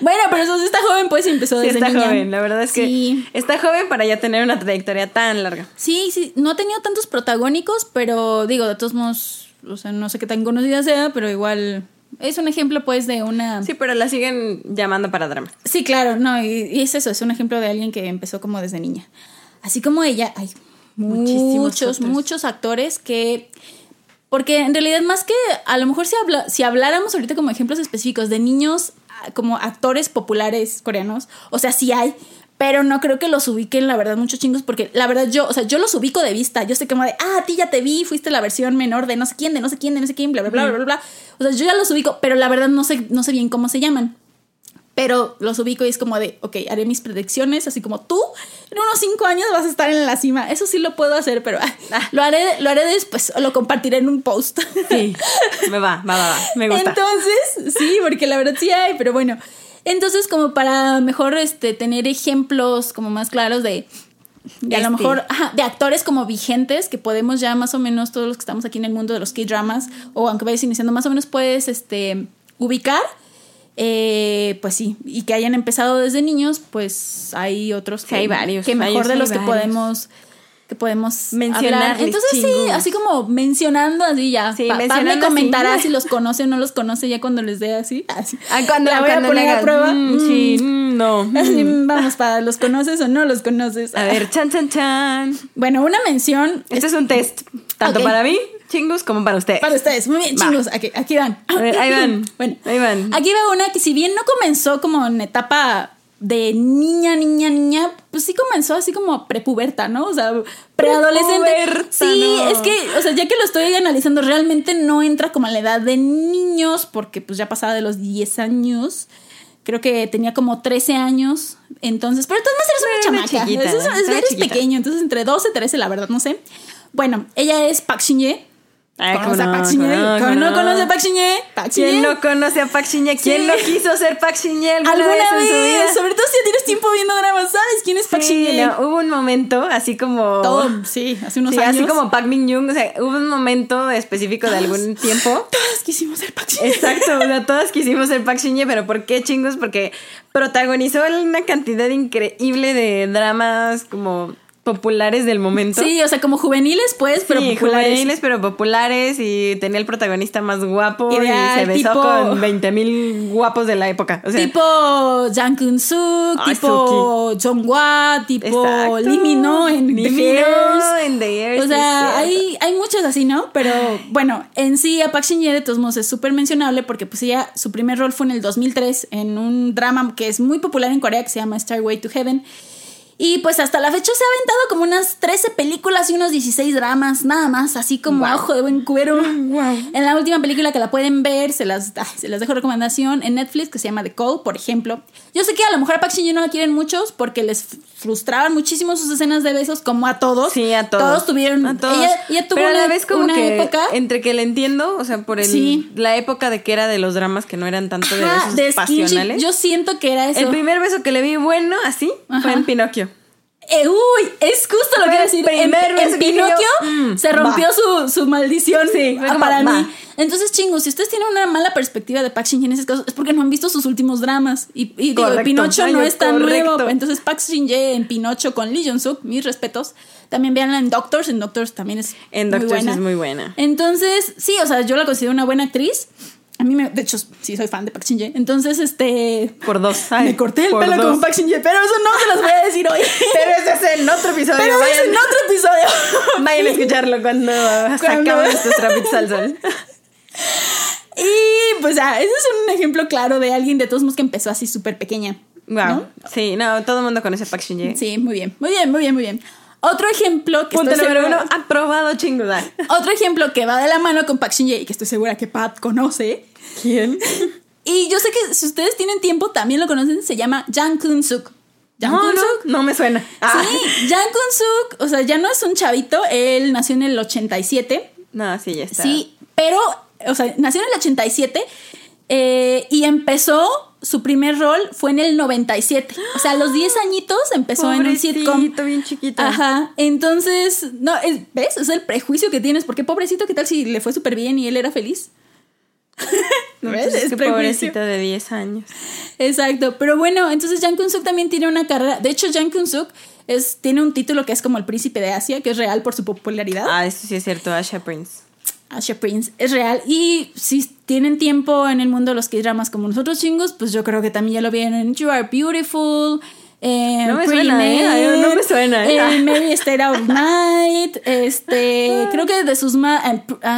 Bueno, pero sí está joven, pues empezó Sí, desde está niña. joven. La verdad es que Sí. está joven para ya tener una trayectoria tan larga. Sí, sí, no ha tenido tantos protagónicos, pero digo, de todos modos, o sea, no sé qué tan conocida sea, pero igual es un ejemplo, pues, de una... Sí, pero la siguen llamando para drama. Sí, claro, no, y, y es eso, es un ejemplo de alguien que empezó como desde niña. Así como ella, hay Muchísimos muchos, otros. muchos actores que... Porque en realidad más que a lo mejor si, habla, si habláramos ahorita como ejemplos específicos de niños ah, como actores populares coreanos, o sea, sí hay, pero no creo que los ubiquen, la verdad, muchos chingos, porque la verdad yo, o sea, yo los ubico de vista, yo sé como de, ah, a ti ya te vi, fuiste la versión menor de no sé quién, de no sé quién, de no sé quién, bla, bla, bla, bla, bla, bla. O sea, yo ya los ubico, pero la verdad no sé, no sé bien cómo se llaman. Pero los ubico y es como de, ok, haré mis predicciones, así como tú en unos cinco años vas a estar en la cima. Eso sí lo puedo hacer, pero ah, lo, haré, lo haré después o lo compartiré en un post. Sí, me va, va, va, va. Me gusta. Entonces, sí, porque la verdad sí hay, pero bueno. Entonces, como para mejor este, tener ejemplos como más claros de, de a lo Este. mejor, ajá, de actores como vigentes que podemos ya más o menos todos los que estamos aquí en el mundo de los K-dramas, o aunque vayas iniciando, más o menos puedes este, ubicar. Eh, pues sí, y que hayan empezado desde niños, pues hay otros Sí, hay varios, que mejor de los que varios. podemos que podemos Mencionarles, hablar. Entonces sí, chingos. así como mencionando así ya. Sí, Pa- Pam me mencionando comentará así. si los conoce o no los conoce ya cuando les dé así. así. Ah, cuando, La voy a cuando poner le a prueba. mm, sí, mm, no. mm. Vamos, para ¿los conoces o no los conoces? A ver, chan, chan, chan. Bueno, una mención Este es un test, tanto Ok. para mí, chingos, como para ustedes. para ustedes. Muy bien, Va. chingos. Aquí, aquí van. A ver, ahí van. Bueno, Ahí van. Aquí va una que si bien no comenzó como en etapa de niña, niña, niña, pues sí comenzó así como prepuberta, ¿no? O sea, preadolescente. Sí, no. es que, o sea, ya que lo estoy analizando, realmente no entra como a la edad de niños, porque pues ya pasaba de los 10 años. Creo que tenía como 13 años. Entonces, pero entonces eres una una chamaca. chiquita, Eres- chiquita. pequeño, entonces entre 12 y 13, la verdad, no sé. Bueno, ella es Park Shin-ye. Ay, ¿Conoce a no, Park Shin-ye? cómo no, ¿Cómo cómo no no. conoce a Park? Park ¿Quién no conoce a Park Shin-ye? ¿Quién no quiso ser Park Shin-ye alguna, alguna vez, en su vez, vida? sobre todo si tienes tiempo viendo dramas, ¿sabes quién es Park Sí, Shin-ye? no, hubo un momento así como... Todo, sí, hace unos Sí, años. así como Park Min Young, o sea, hubo un momento específico de algún tiempo. Todas quisimos ser Park Shin-ye. Exacto, o sea, todas quisimos ser Park Shin-ye, pero ¿por qué chingos? Porque protagonizó una cantidad increíble de dramas como populares del momento. Sí, o sea, como juveniles, pues, pero Sí, populares. juveniles, pero populares y tenía el protagonista más guapo Ideal, y se besó tipo- con 20 mil guapos de la época. O sea, tipo Jang Ay, tipo Jong-hwa, tipo exacto. Lee Min-ho en Lee The Min-ho Hairs. en The O sea, hay, hay muchas así, ¿no? Pero bueno, en sí a Park Shin-ye de todos modos es súper mencionable porque pues ella, su primer rol fue en el 2003 en un drama que es muy popular en Corea que se llama Starway to Heaven. Y pues hasta la fecha se ha aventado como unas 13 películas y unos 16 dramas, nada más, así como a ojo de buen cuero. En la última película que la pueden ver, se las, ay, se las dejo recomendación en Netflix, que se llama The Call, por ejemplo. Yo sé que a lo mejor a Park Shin no la quieren muchos porque les frustraban muchísimo sus escenas de besos, como a todos. Sí, a todos. Todos tuvieron. A todos. Ella, ella tuvo Pero a una, la vez como una que época. entre que le entiendo, o sea, por el, Sí. la época de que era de los dramas que no eran tanto de Ajá, besos de pasionales. Yo siento que era eso. El primer beso que le vi bueno, así, fue en Pinocchio. Eh, uy, es justo lo que iba a decir. primer en, en Pinocchio yo, mm, se rompió su, su maldición Sí, como, para mí. Entonces, chingos, si ustedes tienen una mala perspectiva de Park Shin en esas cosas, es porque no han visto sus últimos dramas. Y, y digo. Pinocho no es tan correcto. nuevo. Entonces, Park Shin en Pinocho con Lee Jong Suk, mis respetos. También veanla en Doctors. En Doctors también es En muy Doctors buena. es muy buena. Entonces, sí, o sea, yo la considero una buena actriz. A mí, me, de hecho, sí soy fan de Park Shin Entonces, este. Por dos. Ay, me corté el pelo dos. como Park Shin pero eso no se los voy a decir hoy. Pero ese es en otro episodio. Pero es vayan, en otro episodio. vayan a escucharlo cuando, sacamos nuestros trapitos al sol. Y pues ya, ese es un ejemplo claro de alguien de todos modos que empezó así súper pequeña. Wow. ¿no? Sí, no, todo el mundo conoce Park Shin Jae. Sí, muy bien, muy bien, muy bien, muy bien. Otro ejemplo que Punto estoy número uno, segura- aprobado chinguda. Otro ejemplo que va de la mano con Park Shin Jae y que estoy segura que Pat conoce. ¿Quién? Y yo sé que si ustedes tienen tiempo también lo conocen, se llama Jang Kun Suk. Jang No, Kun no, me suena. Ah. Sí, Jang Kun Suk, o sea, ya no es un chavito, él nació en el 87. No, sí, ya está. Sí, pero, o sea, nació en el 87 eh, y empezó, su primer rol fue en el 97. O sea, a los 10 añitos empezó en un sitcom. bien chiquito. Ajá, entonces, no, es- ¿ves? Es el prejuicio que tienes, porque pobrecito, ¿qué tal si le fue súper bien y él era feliz? ¿No ves? Entonces, Es prejuicio. pobrecito de 10 años. Exacto, pero bueno, entonces Jang Kun-suk también tiene una carrera, de hecho Jang Kun-suk es, tiene un título que es como el príncipe de Asia, que es real por su popularidad. Ah, eso sí es cierto, Asha Prince. Asha Prince es real. Y si tienen tiempo en el mundo los que dramas como nosotros chingos, pues yo creo que también ya lo vieron en You Are Beautiful. En No me suena, ¿eh? No me suena, ¿eh? En Mary State of Night. Este, creo que de sus, más,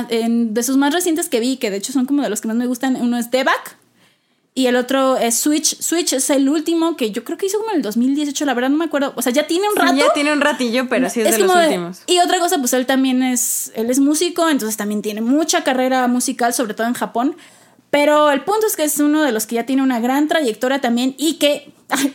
de sus más recientes que vi, que de hecho son como de los que más me gustan, uno es Deback. Y el otro es Switch. Switch es el último que yo creo que hizo como en el 2018, la verdad no me acuerdo. O sea, ya tiene un Sí, rato. ya tiene un ratillo, pero sí es, de los últimos. y otra cosa, pues él también es, él es músico, entonces también tiene mucha carrera musical, sobre todo en Japón. Pero el punto es que es uno de los que ya tiene una gran trayectoria también y que...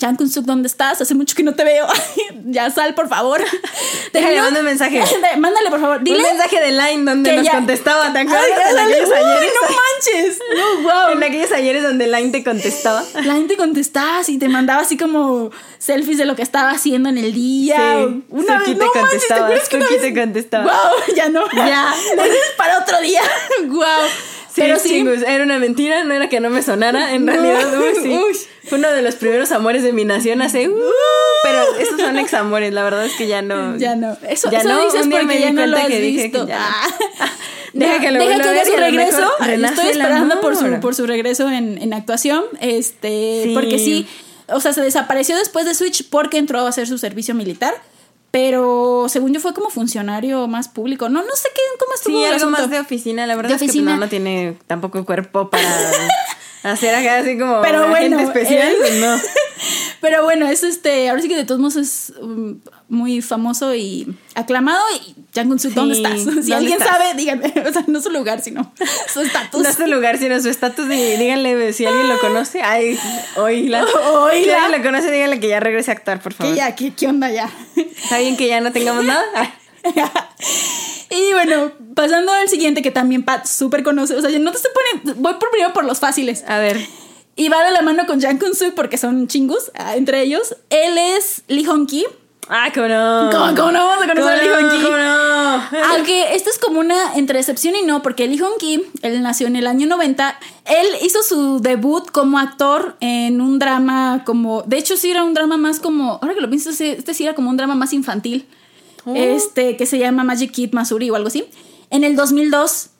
Jang Kun-suk, ¿dónde estás? Hace mucho que no te veo. ya sal, por favor. Déjale, manda un mensaje. Mándale, por favor. Dile un mensaje de Line donde nos ya- contestaba, ¿te acuerdas? Ay, en aquellos uy, ayeres. no manches. No, wow. En aquellos ayeres donde Line te contestaba. La gente contestaba y te mandaba así como selfies de lo que estaba haciendo en el día. Sí, una Suki vez, te no manches, ¿te contestaba, que Suki vez- te contestaba. Wow, ya no. Ya. Eso es para otro día. wow. Sí, Pero sí. chingos, era una mentira, no era que no me sonara, en No. realidad, uy, sí. Uy. Fue uno de los primeros amores de mi nación hace, uh, pero esos son examores, la verdad es que ya no. Ya no. Eso, Ya eso no, dices un día porque me ya no lo has que dije visto. que ya no. Ah. Deja No, que lo deja que haga su regreso. Estoy esperando por su, por su regreso en, en actuación. Este, Sí. porque sí, o sea, se desapareció después de Switch porque entró a hacer su servicio militar. Pero según yo fue como funcionario más público. No, no sé qué, cómo estuvo Sí, el algo asunto. más de oficina, la verdad De es que pues, oficina. no, no tiene tampoco cuerpo para hacer acá así como Pero bueno, agente especial, él- pues no. Pero bueno, es este, ahora sí que de todos modos es um, muy famoso y aclamado. Y Jang Kun-suk, ¿dónde Sí, estás? Si ¿dónde alguien estás? sabe, díganme. O sea, no su lugar, sino su estatus. No su lugar, sino su estatus. Díganle si alguien lo conoce. Ay, oíla. Oíla. Si alguien lo conoce, díganle que ya regrese a actuar, por favor. ¿Qué ya? ¿Qué, qué onda ya? ¿Está bien que ya no tengamos nada? Ah, y bueno, pasando al siguiente que también Pat súper conoce. O sea, yo no te estoy poniendo. Voy por primero por los fáciles. A ver. Y va de la mano con Jang Kun-suk porque son chingus ah, entre ellos. Él es Lee Hong-ki. Ah, cómo no. ¿Cómo, cómo no vamos a conocer a Lee. Hong-ki? ¿Cómo no? Aunque esto es como una entre excepción y no, porque Lee Hong-ki, él nació en el año 90, él hizo su debut como actor en un drama como, de hecho sí era un drama más como, ahora que lo pienso, este sí era como un drama más infantil, Oh. este, que se llama Magic Kid Masuri o algo así. En el 2002,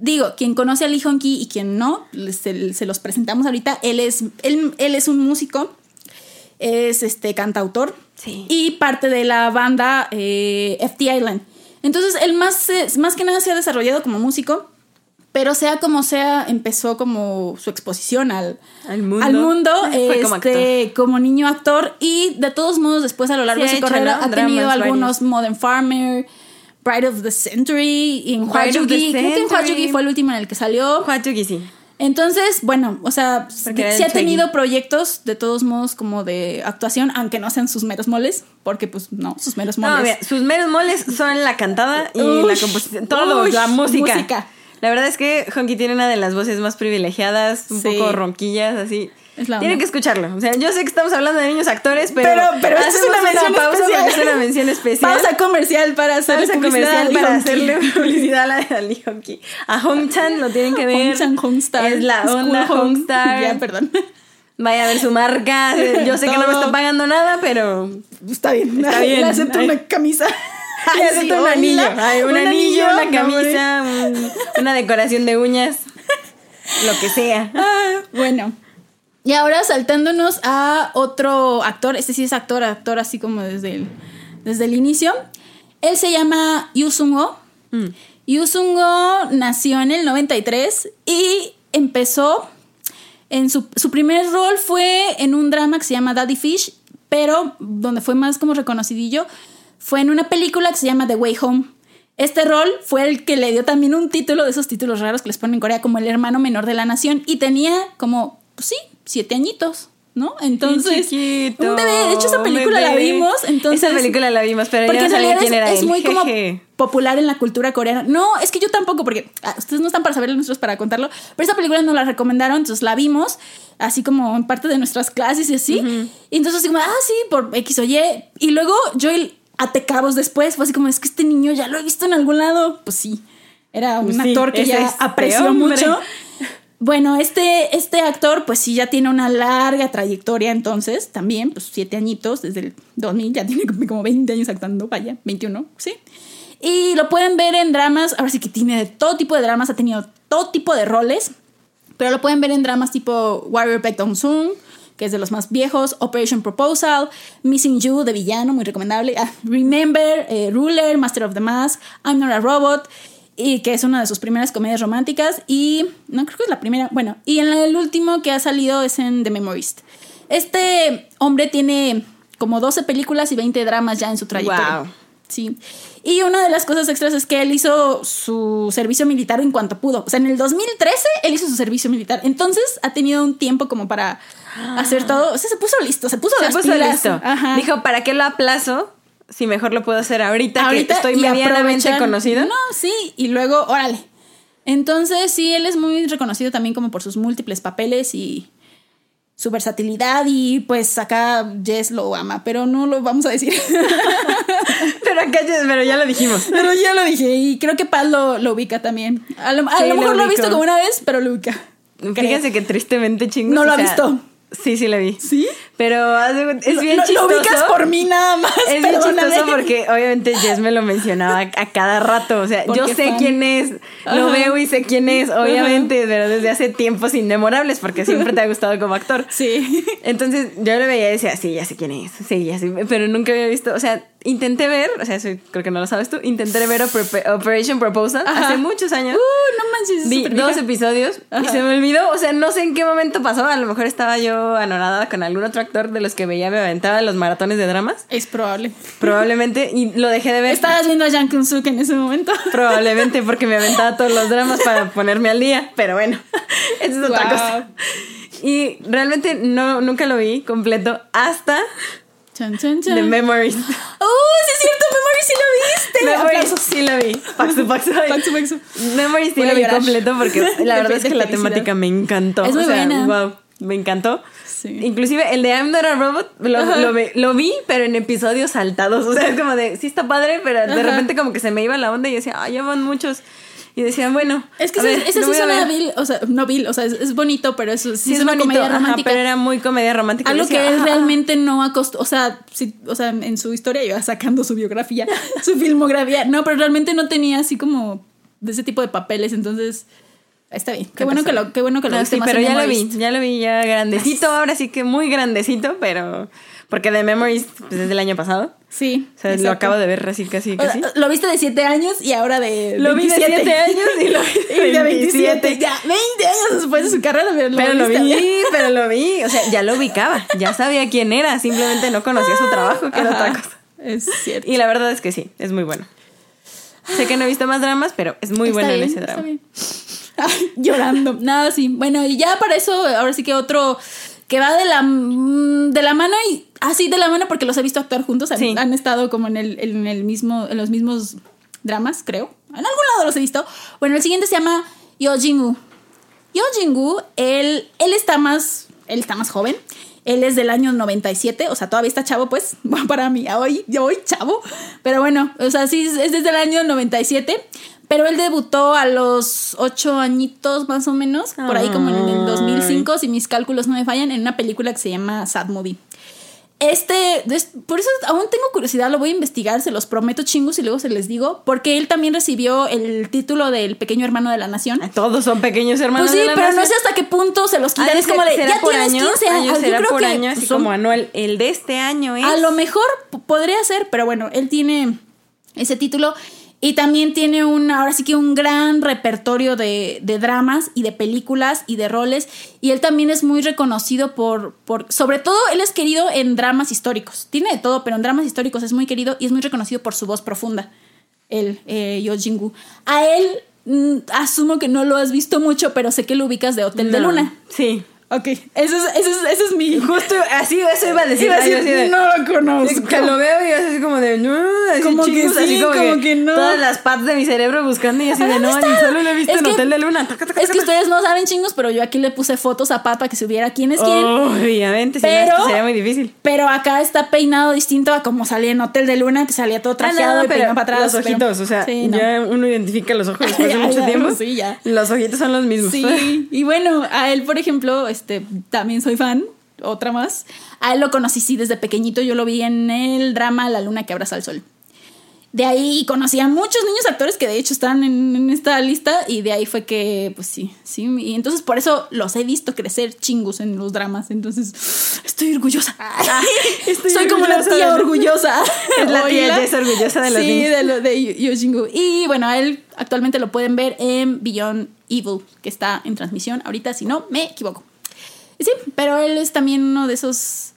digo, quien conoce a Lee Hong-ki y quien no, se, se los presentamos ahorita, él es, él, él es un músico, es este cantautor Sí. y parte de la banda eh, FT Island. Entonces, él más, más que nada se ha desarrollado como músico, Pero sea como sea, empezó como su exposición al, Al mundo. al mundo como este, como, niño actor. Y de todos modos, después a lo largo Sí, de su carrera ha tenido Dramas algunos Modern Farmer, Bride of the Century, y en Hwajugi. Creo que en. Hwajugi fue el último en el que salió. Hwachugi, sí. Entonces, bueno, o sea, Porque sí ha tenido proyectos de todos modos como de actuación, aunque no sean sus meros moles, porque pues no, sus meros moles. No, mira, sus meros moles son la cantada y Uy, la composición. Todo, uy, la música. música. La verdad es que Honky tiene una de las voces más privilegiadas, un Sí. poco ronquillas, así. Tienen que escucharlo. O sea, yo sé que estamos hablando de niños actores, pero. Pero- es una mención pausa especial. es una mención especial. Pausa comercial para hacerle Pausa publicidad comercial al para hacerle publicidad a la Honky. A Hongchan lo tienen que ver. Hongchan, Hongstar. Es la onda. Hongstar. Ya, perdón. Vaya a ver su marca. Yo sé que no me está pagando nada, pero. Está bien. Está bien. Le acepto Ay. una camisa. Le acepto un anillo. Ay, un, Un anillo, anillo, una camisa, un- una decoración de uñas. Lo que sea. Ah, bueno. Y ahora saltándonos a otro actor, este sí es actor, actor así como desde el, desde el inicio. Él se llama Yu Sung-ho. Mm. Yu Sung-ho nació en el 93 y empezó en su, su primer rol fue en un drama que se llama Daddy Fish, pero donde fue más como reconocidillo fue en una película que se llama The Way Home. Este rol fue el que le dio también un título de esos títulos raros que les ponen en Corea como el hermano menor de la nación y tenía como, pues sí, siete añitos, ¿no? Entonces, chiquito, un bebé. De hecho, esa película la vimos. Entonces, Esa película la vimos, pero porque yo no en sabía quién es, era es él. muy como popular en la cultura coreana. No, es que yo tampoco, porque ah, ustedes no están para saberlo, nosotros para contarlo. Pero esa película nos la recomendaron, entonces la vimos, así como en parte de nuestras clases y así. Y entonces así como, ah, sí, por X o Y. Y luego yo ate cabos después, fue así como, es que este niño ya lo he visto en algún lado. Pues sí, era un sí, actor que ya apreció mucho. Bueno, este, este actor, pues sí, ya tiene una larga trayectoria entonces, también, pues siete añitos, desde el 2000, ya tiene como 20 años actuando, vaya, 21, ¿sí? Y lo pueden ver en dramas, ahora sí que tiene todo tipo de dramas, ha tenido todo tipo de roles, pero lo pueden ver en dramas tipo Warrior Back Down Soon, que es de los más viejos, Operation Proposal, Missing You de villano, muy recomendable, ah, Remember, eh, Ruler, Master of the Mask, I'm Not a Robot, y que es una de sus primeras comedias románticas, y no creo que es la primera, bueno, y en el último que ha salido es en The Memorist. Este hombre tiene como 12 películas y 20 dramas ya en su trayectoria. Wow. Sí. Y una de las cosas extras es que él hizo su servicio militar en cuanto pudo. O sea, en el 2013 él hizo su servicio militar. Entonces ha tenido un tiempo como para hacer todo. O sea, se puso listo, se puso Se las puso pilas. listo. Ajá. Dijo, ¿para qué lo aplazo? Si mejor lo puedo hacer ahorita, Ahorita que estoy medianamente conocido. No, sí, y luego, órale. Entonces, sí, él es muy reconocido también como por sus múltiples papeles y su versatilidad y pues acá Jess lo ama, pero no lo vamos a decir. Pero acá ya, pero ya lo dijimos. pero ya lo dije y creo que Paz lo, lo ubica también. A lo, a Sí, lo lo mejor lo ha visto como una vez, pero lo ubica. Fíjense que tristemente chingos. No lo ha sea, visto. Sí, sí lo vi. ¿Sí? Pero es Lo- bien lo, chistoso. Lo ubicas por mí nada más. Es bien chistoso porque obviamente Jess me lo mencionaba a cada rato. O sea, yo sé fan. quién es, lo Ajá. veo y sé quién es, obviamente, pero desde hace tiempos inmemorables porque siempre te ha gustado como actor. Sí. Entonces yo lo veía y decía, sí, ya sé quién es, sí, ya sé, pero nunca había visto, o sea, intenté ver, o sea, eso creo que no lo sabes tú, intenté ver Oper- Operation Proposal Ajá. hace muchos años. Uh, no manches. es Vi dos vieja. episodios y Ajá. se me olvidó, o sea, no sé en qué momento pasó, a lo mejor estaba yo anonadada con algún otro actor de los que veía, me aventaba los maratones de dramas, Es probable. probablemente, y lo dejé de ver. Estabas viendo a Jang Kun Suk en ese momento. Probablemente porque me aventaba todos los dramas para ponerme al día, pero bueno, esa es otra Wow. cosa. Y realmente no, nunca lo vi completo hasta Chan, chan, chan. The Memories. ¡Oh, sí es cierto! Memory sí lo viste. Memories Aplausos. sí lo vi. Paxu, paxu. Paxu, paxu. Memories sí lo vi completo porque la verdad es que la temática me encantó. Es muy o sea, buena. Wow, me encantó. Sí. Inclusive el de I'm Not a Robot lo, lo ve- lo vi, pero en episodios saltados. O sea, es como de, sí está padre, pero de Ajá. repente como que se me iba la onda y decía, ah, ya van muchos. Y decía, bueno. Es que a ese, ver, ese lo sí a suena vil, o sea, no vil, o sea, es, es bonito, pero eso sí, Sí, es, es una bonito, comedia ajá, romántica. pero era muy comedia romántica. Algo decía, que él "Ah, realmente no acostó, o sea, sí, o sea, en su historia iba sacando su biografía, su filmografía, no, pero realmente no tenía así como de ese tipo de papeles, entonces Está bien. Qué bueno que lo, qué bueno que lo No, viste sí, más pero en ya lo vi, ya lo vi ya grandecito, ahora sí que muy grandecito, pero porque The Memories pues, es del año pasado. Sí. O sea, lo acabo de ver así casi casi. Lo viste de 7 años y ahora de Lo vi de 27. 7 años y lo vi de de 27. 27. Ya, 20 años después de su carrera. Pero lo, Pero lo vi, pero lo vi. O sea, ya lo ubicaba. Ya sabía quién era. Simplemente no conocía su trabajo, que era Ajá, otra cosa. Es cierto. Y la verdad es que sí, es muy bueno. Sé que no he visto más dramas, pero es muy Está bueno en bien, ese está drama. bien. Llorando. Nada, sí. Bueno, y ya para eso, ahora sí que otro que va de la, mm, de la mano y así de la mano porque los he visto actuar juntos. Han, Sí. han estado como en el, en el mismo, en los mismos dramas, creo. En algún lado los he visto. Bueno, el siguiente se llama Yo Jin-woo. Yo Jin-woo, él, él está más, él está más joven. Él es del año 97, o sea, todavía está chavo, pues, para mí, hoy, yo hoy chavo. Pero bueno, o sea, sí, es desde el año 97. Pero él debutó a los ocho añitos más o menos, por ahí como en el Ay. 2005, si mis cálculos no me fallan, en una película que se llama Sad Movie. Este, por eso aún tengo curiosidad, lo voy a investigar, se los prometo chingos y luego se les digo, porque él también recibió el título del pequeño hermano de la nación. Todos son pequeños hermanos. Pues sí, de la pero no sé hasta qué punto se los quitan. es como de, será ya por tienes año. 15 Ah, años. yo Yo será creo por que año, así son- como anual. El de este año es. a lo mejor podría ser, pero bueno, él tiene ese título y también tiene un, ahora sí que un gran repertorio de, de dramas y de películas y de roles. Y él también es muy reconocido por, por, sobre todo él es querido en dramas históricos. Tiene de todo, pero en dramas históricos es muy querido y es muy reconocido por su voz profunda. Él, eh, Yo Jin-woo. A él mm, asumo que no lo has visto mucho, pero sé que lo ubicas de Hotel de. Luna. Sí. Ok, ese es, ese es, ese es mi... Justo así, eso iba a decir. Iba a decir, así de- no lo conozco. Que lo veo y es así como de, no, así Como que chingos, así sí, como que no. Todas las patas de mi cerebro buscando y así de, no, ni solo lo he visto Es en que- Hotel de Luna. Taca, taca, Es que ustedes no saben chingos, pero yo aquí le puse fotos a Pat para que se viera quién es quién. Obviamente, si no, Pero- sería muy difícil. Pero acá está peinado distinto a como salía en Hotel de Luna, que salía todo Ah, trajeado no, y pero para atrás. los pero- ojitos, o sea, Sí, no. ya uno identifica los ojos después de mucho tiempo. sí, ya. Los ojitos son los mismos. Sí, y bueno, a él, por ejemplo, este, también soy fan, otra más. A él lo conocí, sí, desde pequeñito. Yo lo vi en el drama La luna que abraza al sol. De ahí conocí a muchos niños actores que de hecho están en, en esta lista y de ahí fue que, pues sí, sí. Y entonces por eso los he visto crecer chingos en los dramas. Entonces estoy orgullosa. estoy Soy como una orgullosa tía de- orgullosa. Es la tía Oíla. Jess orgullosa de los Sí, niños. de lo de Yo- Yojingu. Y bueno, a él actualmente lo pueden ver en Beyond Evil, que está en transmisión ahorita, si no me equivoco. Sí, pero él es también uno de esos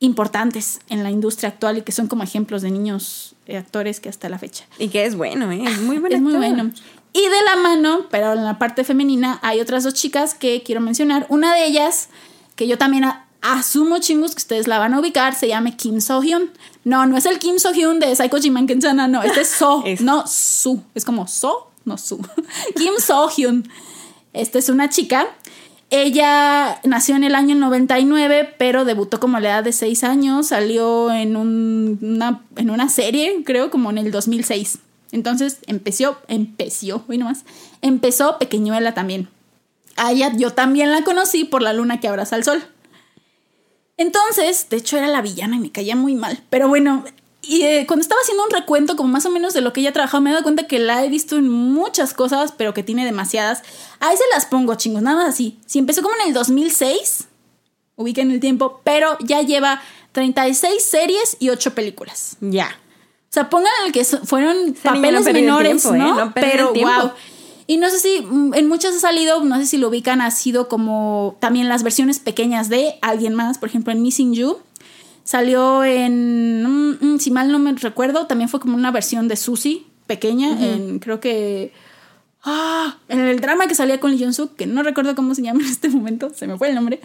importantes en la industria actual y que son como ejemplos de niños eh, actores que hasta la fecha. Y que es bueno, ¿eh? Es muy bueno. Es muy bueno. Y de la mano, pero en la parte femenina, hay otras dos chicas que quiero mencionar. Una de ellas, que yo también asumo chingos que ustedes la van a ubicar, se llama Kim So Hyun. No, no es el Kim So Hyun de Psycho Jiman Kenchana, no, este es So, Es- no Su. Es como So, no Su. Kim So Hyun. Esta es una chica. Ella nació en el año 99, pero debutó como a la edad de 6 años. Salió en, un- una, en una serie, creo, como en el 2006. Entonces empezó, empezó, hoy nomás, empezó pequeñuela también. Yo también la conocí por la luna que abraza al sol. Entonces, de hecho era la villana y me caía muy mal. Pero bueno, y eh, cuando estaba haciendo un recuento como más o menos de lo que ella trabajó, me he dado cuenta que la he visto en muchas cosas, pero que tiene demasiadas. Ahí se las pongo, chingos, nada más así. Si empezó como en el 2006, ubiquen el tiempo, pero ya lleva 36 series y 8 películas. Ya. O sea, pongan el que fueron papeles no menores, tiempo, ¿eh? ¿no? No Pero wow. Y no sé si mm, en muchas ha salido, no sé si lo ubican, ha sido como también las versiones pequeñas de alguien más, por ejemplo en Missing You. Salió en, mm, mm, si mal no me recuerdo, también fue como una versión de Susie, pequeña, en creo que... Ah, en el drama que salía con Lee Jong-suk, que no recuerdo cómo se llama en este momento, se me fue el nombre.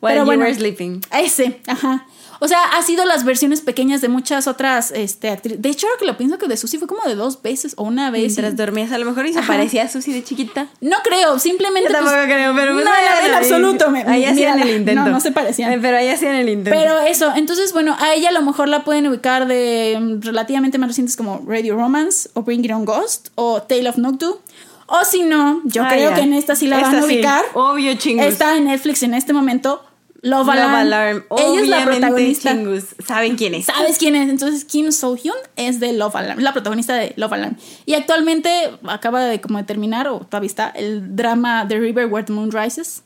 While Pero you bueno, were sleeping. ese, ajá. O sea, ha sido las versiones pequeñas de muchas otras este, actrices. De hecho, ahora que lo pienso que de Susie fue como de dos veces o una vez. Mientras y- dormías a lo mejor y se Ajá. parecía a Susi de chiquita. No creo, simplemente. Yo tampoco pues, creo, pero pues no, en ahí- absoluto. Me, Ahí hacían el intento. No, no se parecían. Eh, Pero ahí hacían el intento. Pero eso, entonces, bueno, a ella a lo mejor la pueden ubicar de mm, relativamente más recientes como Radio Romance o Bring It On Ghost o Tale of Noctu. O si no, yo Ah, creo que en esta sí la Esta van a sí, ubicar. obvio, chingos. Está en Netflix en este momento. Love Love Alarm. Alarm. Ella es la protagonista. chingus, ¿Saben quién es? ¿Sabes quién es? Entonces Kim So Hyun es de Love Alarm, la protagonista de Love Alarm. Y actualmente acaba de como de terminar, o todavía está, el drama The River Where the Moon Rises.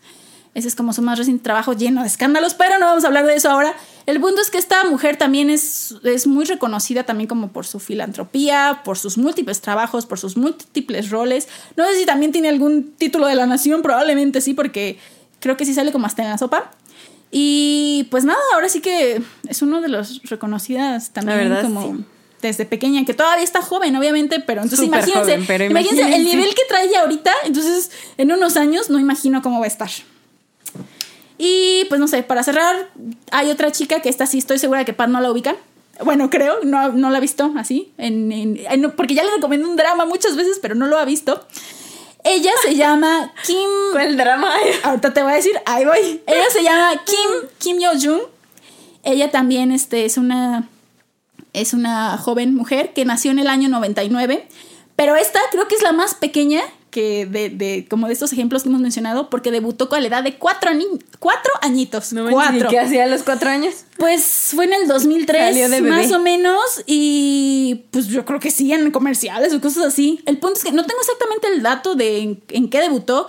Ese es como su más reciente trabajo lleno de escándalos, pero no vamos a hablar de eso ahora. El punto es que esta mujer también es, es muy reconocida también como por su filantropía, por sus múltiples trabajos, por sus múltiples roles. No sé si también tiene algún título de la nación, probablemente sí, porque creo que sí sale como hasta en la sopa. Y pues nada, ahora sí que es uno de los reconocidas también verdad, como sí. desde pequeña, que todavía está joven, obviamente, pero entonces imagínense, joven, pero imagínense el imagínense. nivel que trae ahorita, entonces en unos años no imagino cómo va a estar. Y pues no sé, para cerrar, hay otra chica que esta sí estoy segura que Pat no la ubican. Bueno, creo, no, no la ha visto así, en, en- en- porque ya le recomendé un drama muchas veces, pero no lo ha visto. Ella se llama Kim ¿Cuál drama? Ahorita te voy a decir, ahí voy. Ella se llama Kim, Kim Yo-jung. Ella también este, es, una, es una joven mujer que nació en el año 99. Pero esta creo que es la más pequeña que de, de- como de estos ejemplos que hemos mencionado, porque debutó con la edad de cuatro, ani- cuatro añitos. No manches, ¿y cuatro. ¿Qué hacía a los cuatro años? Pues fue en el 2003, Salió de bebé. más o menos, y pues yo creo que sí, en comerciales o cosas así. El punto es que no tengo exactamente el dato de en, en qué debutó,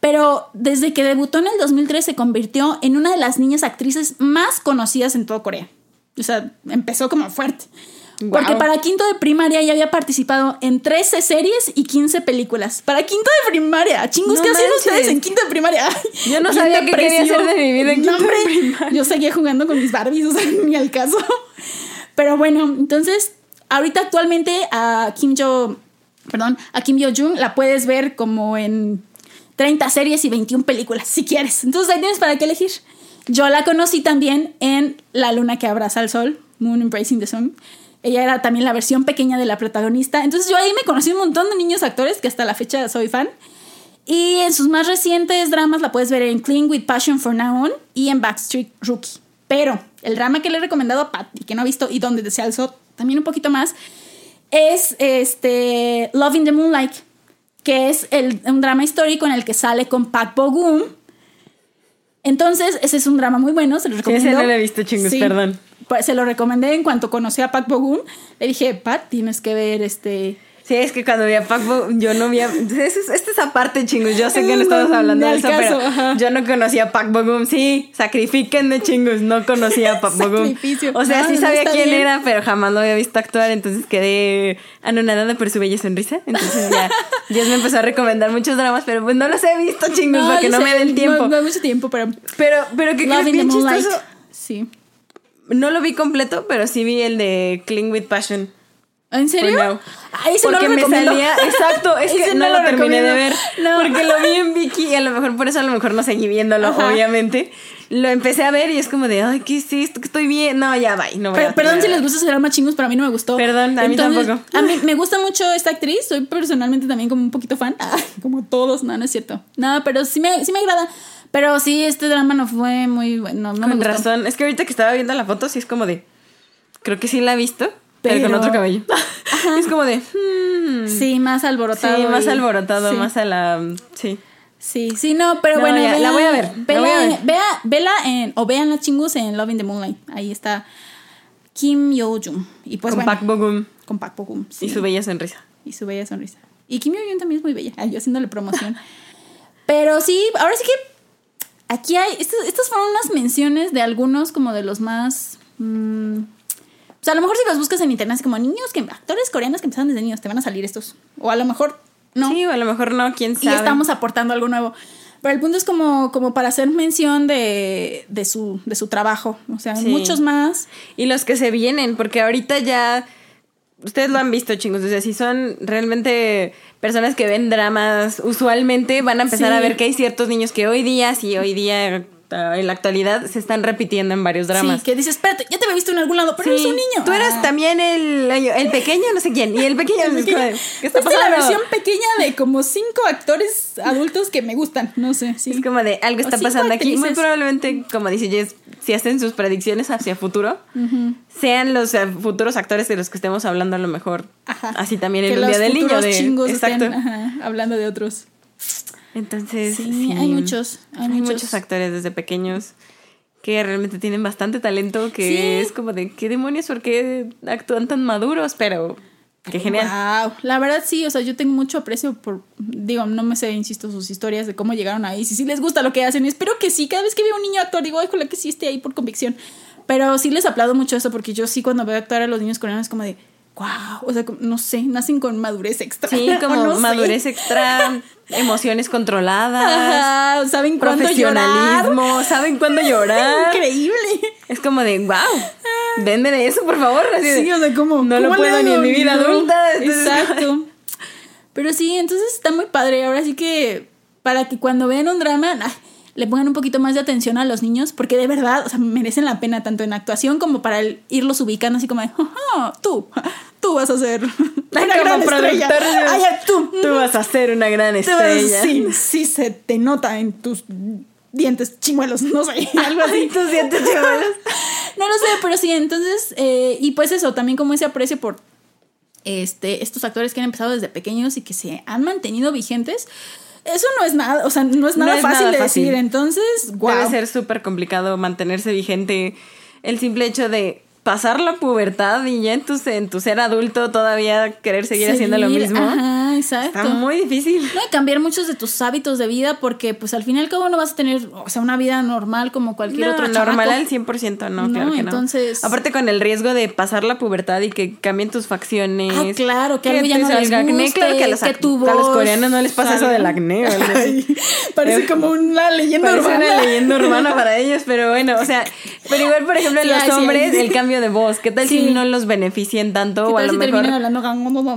pero desde que debutó en el 2003 se convirtió en una de las niñas actrices más conocidas en todo Corea. O sea, empezó como fuerte. Porque para quinto de primaria ya había participado en 13 series y 15 películas. Para quinto de primaria. Chingos, No ¿qué hacían ustedes en quinto de primaria? Yo no sabía qué quería hacer de mi vida en quinto de primaria. Yo seguía jugando con mis Barbies, o sea, ni al caso. Pero bueno, entonces, ahorita actualmente a Kim Jo, perdón, a Kim Yo Jung la puedes ver como en 30 series y 21 películas, si quieres. Entonces ahí tienes para qué elegir. Yo la conocí también en La luna que abraza al sol, Moon Embracing the Sun. Ella era también la versión pequeña de la protagonista. Entonces yo ahí me conocí un montón de niños actores que hasta la fecha soy fan. Y en sus más recientes dramas la puedes ver en Clean with Passion for Now On y en Backstreet Rookie. Pero el drama que le he recomendado a Pat y que no ha visto y donde se alzó también un poquito más es este Love in the Moonlight, que es el- un drama histórico en el que sale con Park Bo Gum. Entonces, ese es un drama muy bueno, se lo ese recomiendo. no lo he visto, chingos, perdón. Pues se lo recomendé en cuanto conocí a Park Bo Gum. Le dije, Pat, tienes que ver este... Sí, es que cuando vi a Pac yo no vi a... Esta es, esta es aparte, chingos. Yo sé que no No, estamos hablando de eso, caso, pero ajá. yo no conocía a Pac Bogum. Sí, sacrifíquenme, chingos. No conocía a Pac Bogum. O sea, No, sí no, sabía está quién bien. era, pero jamás lo había visto actuar. Entonces quedé anonadada por su bella sonrisa. Entonces ya Dios me empezó a recomendar muchos dramas, pero pues no los he visto, chingos, para que yo no sé, me den tiempo. No, no hay mucho tiempo, pero... Pero, pero ¿qué crees bien chistoso? Sí. No lo vi completo, pero sí vi el de Cling with Passion. ¿En serio? For now. Ahí se Porque lo me recomiendo. salía, exacto, es que Ese no, lo, terminé de ver. No. Porque lo vi en Vicky y a lo mejor por eso a lo mejor no seguí viéndolo, Ajá. obviamente. Lo empecé a ver y es como de, ay, ¿qué es esto? que estoy bien? No, ya, bye. No voy Pero, a perdón si les gusta ese drama chingos, pero a mí no me gustó. Perdón, a mí tampoco. A mí me gusta mucho esta actriz, soy personalmente también como un poquito fan, Ah, como todos, no, no es cierto. No, pero sí me, sí me agrada. Pero sí, este drama no fue muy bueno, no me Con gustó. razón. Es que ahorita que estaba viendo la foto, sí es como de, creo que sí la he visto, pero, con otro cabello. es como de, hmm, Sí, más alborotado. sí, más y- alborotado, sí. más a la, sí. Sí, sí, no, pero No, bueno, ya, la voy a ver, la Vela, voy a ver. Vea, vela en, o vean la chingus en Love in the Moonlight. Ahí está Kim Yo Jung. Y pues con bueno, Park Bogum con Park Bo Gum, sí. y su bella sonrisa. y su bella sonrisa. Y Kim Yo Jung también es muy bella. Yo haciéndole promoción. Pero sí, ahora sí que aquí hay. Estas, estas fueron unas menciones de algunos como de los más. mm, o sea, a lo mejor si los buscas en internet, es como niños que actores coreanos que empezaron desde niños, te van a salir estos. O a lo mejor no. Sí, o a lo mejor no, quién y sabe. estamos aportando algo nuevo. Pero el punto es como, como para hacer mención de, de, su, de su trabajo. O sea, Sí. muchos más. Y los que se vienen, porque ahorita ya. Ustedes lo han visto, chingos. O sea, si son realmente personas que ven dramas, usualmente van a empezar Sí. a ver que hay ciertos niños que hoy día, sí, hoy día, en la actualidad, se están repitiendo en varios dramas. Sí, que dices, espérate, ya te había visto en algún lado, pero Sí, eres un niño. Tú eras Ah. también el, el pequeño, no sé quién. Y el pequeño, El pequeño. ¿qué está es la pasando? versión pequeña de como cinco actores adultos que me gustan. No sé, sí. Es como de algo está pasando aquí. Muy probablemente, como dice Jess, si hacen sus predicciones hacia futuro, sean los eh, futuros actores de los que estemos hablando a lo mejor. Ajá. Así también en los día del niño. De, exacto. estén, ajá, hablando de otros. Entonces, Sí, sí, hay muchos, hay Hay, muchos. muchos actores desde pequeños que realmente tienen bastante talento, que Sí. es como de, ¿qué demonios? ¿Por qué actúan tan maduros? Pero, qué genial. Wow, la verdad sí, o sea, yo tengo mucho aprecio por, digo, no me sé, insisto, sus historias de cómo llegaron ahí, si sí les gusta lo que hacen, espero que sí, cada vez que veo un niño actor digo, ojalá que sí esté ahí por convicción, pero sí les aplaudo mucho eso, porque yo sí cuando veo actuar a los niños coreanos es como de, wow, o sea, no sé, nacen con madurez extra. Sí, como no sé. madurez extra, emociones controladas, Ajá, saben cuándo llorar. profesionalismo, saben cuándo llorar. Increíble. Es como de, wow, denme de eso, por favor. Así de, Sí, o sea, como. no lo ¿cómo le puedo ni en mi vida adulta. entonces- Exacto. Pero sí, entonces está muy padre. Ahora sí que para que cuando vean un drama nah, le pongan un poquito más de atención a los niños, porque de verdad, o sea, merecen la pena tanto en actuación como para el- irlos ubicando así como de, "Ajá, tú, tú vas a ser una gran estrella. Ay, tú, Tú vas a ser una gran estrella. sí, sí se te nota en tus dientes chimuelos, no sé, algo así. Tus dientes chimuelos. No lo sé, pero sí, entonces, eh, y pues eso, también como ese aprecio por este, estos actores que han empezado desde pequeños y que se han mantenido vigentes. Eso no es nada, o sea, no es No nada es fácil nada de fácil. decir. Entonces, wow. Debe ser súper complicado mantenerse vigente. El simple hecho de pasar la pubertad y ya en tu, en tu ser adulto todavía querer seguir, haciendo lo mismo. Ajá, exacto. Está muy difícil. No, y cambiar muchos de tus hábitos de vida porque pues al fin y al cabo no vas a tener, o sea, una vida normal como cualquier No, otro normal chamaco. al 100%, no, No, claro que no. entonces- Aparte con el riesgo de pasar la pubertad y que cambien tus facciones. Ah, claro, que algo te ya no les acné. guste, Claro que a los, que tu a los coreanos no les pasa eso del acné. Ay, parece como una leyenda Parece urbana. una leyenda urbana para ellos, pero bueno, o sea, pero igual, por ejemplo, en Sí, los sí, hombres, el cambio de voz, ¿qué tal si no los beneficien tanto? ¿Qué O a lo si mejor. hablando?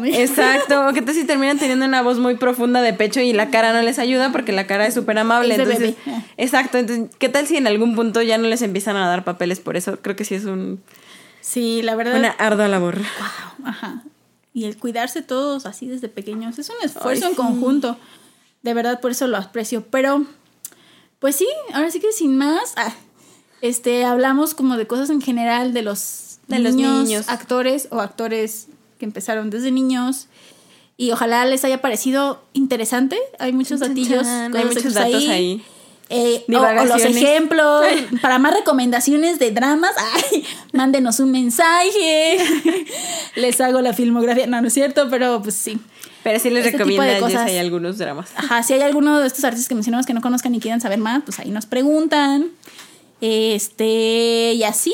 Exacto, qué tal si terminan teniendo una voz muy profunda de pecho y la cara no les ayuda porque la cara es súper amable. Es de Entonces, bebé. exacto, entonces, ¿qué tal si en algún punto ya no les empiezan a dar papeles por eso? Creo que sí es un, Sí, la verdad. una ardua labor. Wow, ajá. Y el cuidarse todos así desde pequeños es un esfuerzo Ay, en sí. conjunto. De verdad, por eso lo aprecio. Pero, pues sí, ahora sí que sin más, ah, este, hablamos como de cosas en general de los, De los niños. actores o actores que empezaron desde niños. Y ojalá les haya parecido interesante. Hay muchos datillos, hay muchos datos ahí. Eh, o- o, los ejemplos, para más recomendaciones de dramas, ay, mándenos un mensaje. Les hago la filmografía. No, no es cierto, pero pues sí. Pero sí les Este recomiendo hay algunos dramas. Ajá, si hay alguno de estos artistas que mencionamos que no conozcan y quieran saber más, pues ahí nos preguntan. Este, y así.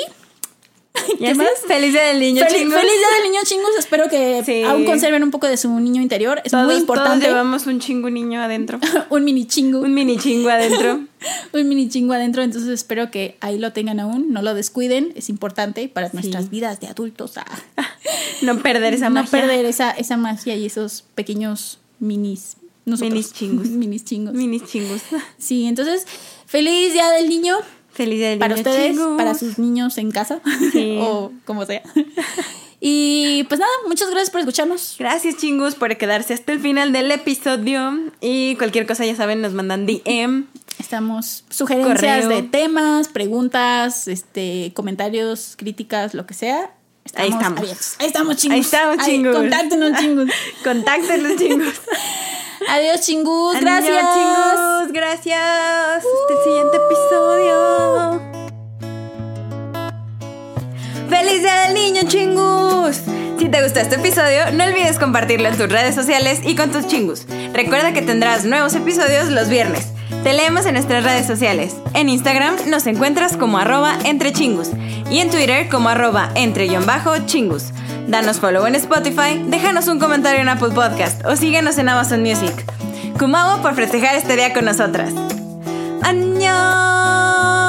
¿Y ¿Qué más? Feliz día del niño, chingos. feliz día del niño chingus. Espero que Sí. aún conserven un poco de su niño interior. Es Todos, muy todos importante. llevamos un chingo niño adentro. un mini chingu. un mini chingo adentro. un mini chingo adentro, entonces espero que ahí lo tengan aún, no lo descuiden, es importante para nuestras vidas de adultos. ah. No perder esa no magia. perder esa, esa magia y esos pequeños minis. nosotros. Minis chingos. minis chingos. Minis chingos. Sí, entonces, feliz día del niño Feliz día del para niño, ustedes, chingos. para sus niños en casa Sí. o como sea. Y pues nada, muchas gracias por escucharnos. Gracias, chingos, por quedarse hasta el final del episodio. Y cualquier cosa, ya saben, nos mandan DM. Estamos sugerencias Correo. de temas, preguntas, este, comentarios, críticas, lo que sea. Ahí estamos. abiertos. Ahí estamos, chingos. Ahí estamos, Ay, chingos. Contáctenos, chingos. Contáctenos, chingos. Adiós, chingus. Adiós, Gracias. chingos. Gracias. Hasta el siguiente episodio. ¡Feliz Día del Niño, chingus! Si te gustó este episodio, no olvides compartirlo en tus redes sociales y con tus chingus. Recuerda que tendrás nuevos episodios los viernes. Te leemos en nuestras redes sociales. En Instagram nos encuentras como arroba entre chingus y en Twitter como arroba entre-chingus. Danos follow en Spotify, déjanos un comentario en Apple Podcast o síguenos en Amazon Music. Kumawo por festejar este día con nosotras. ¡Annyeong!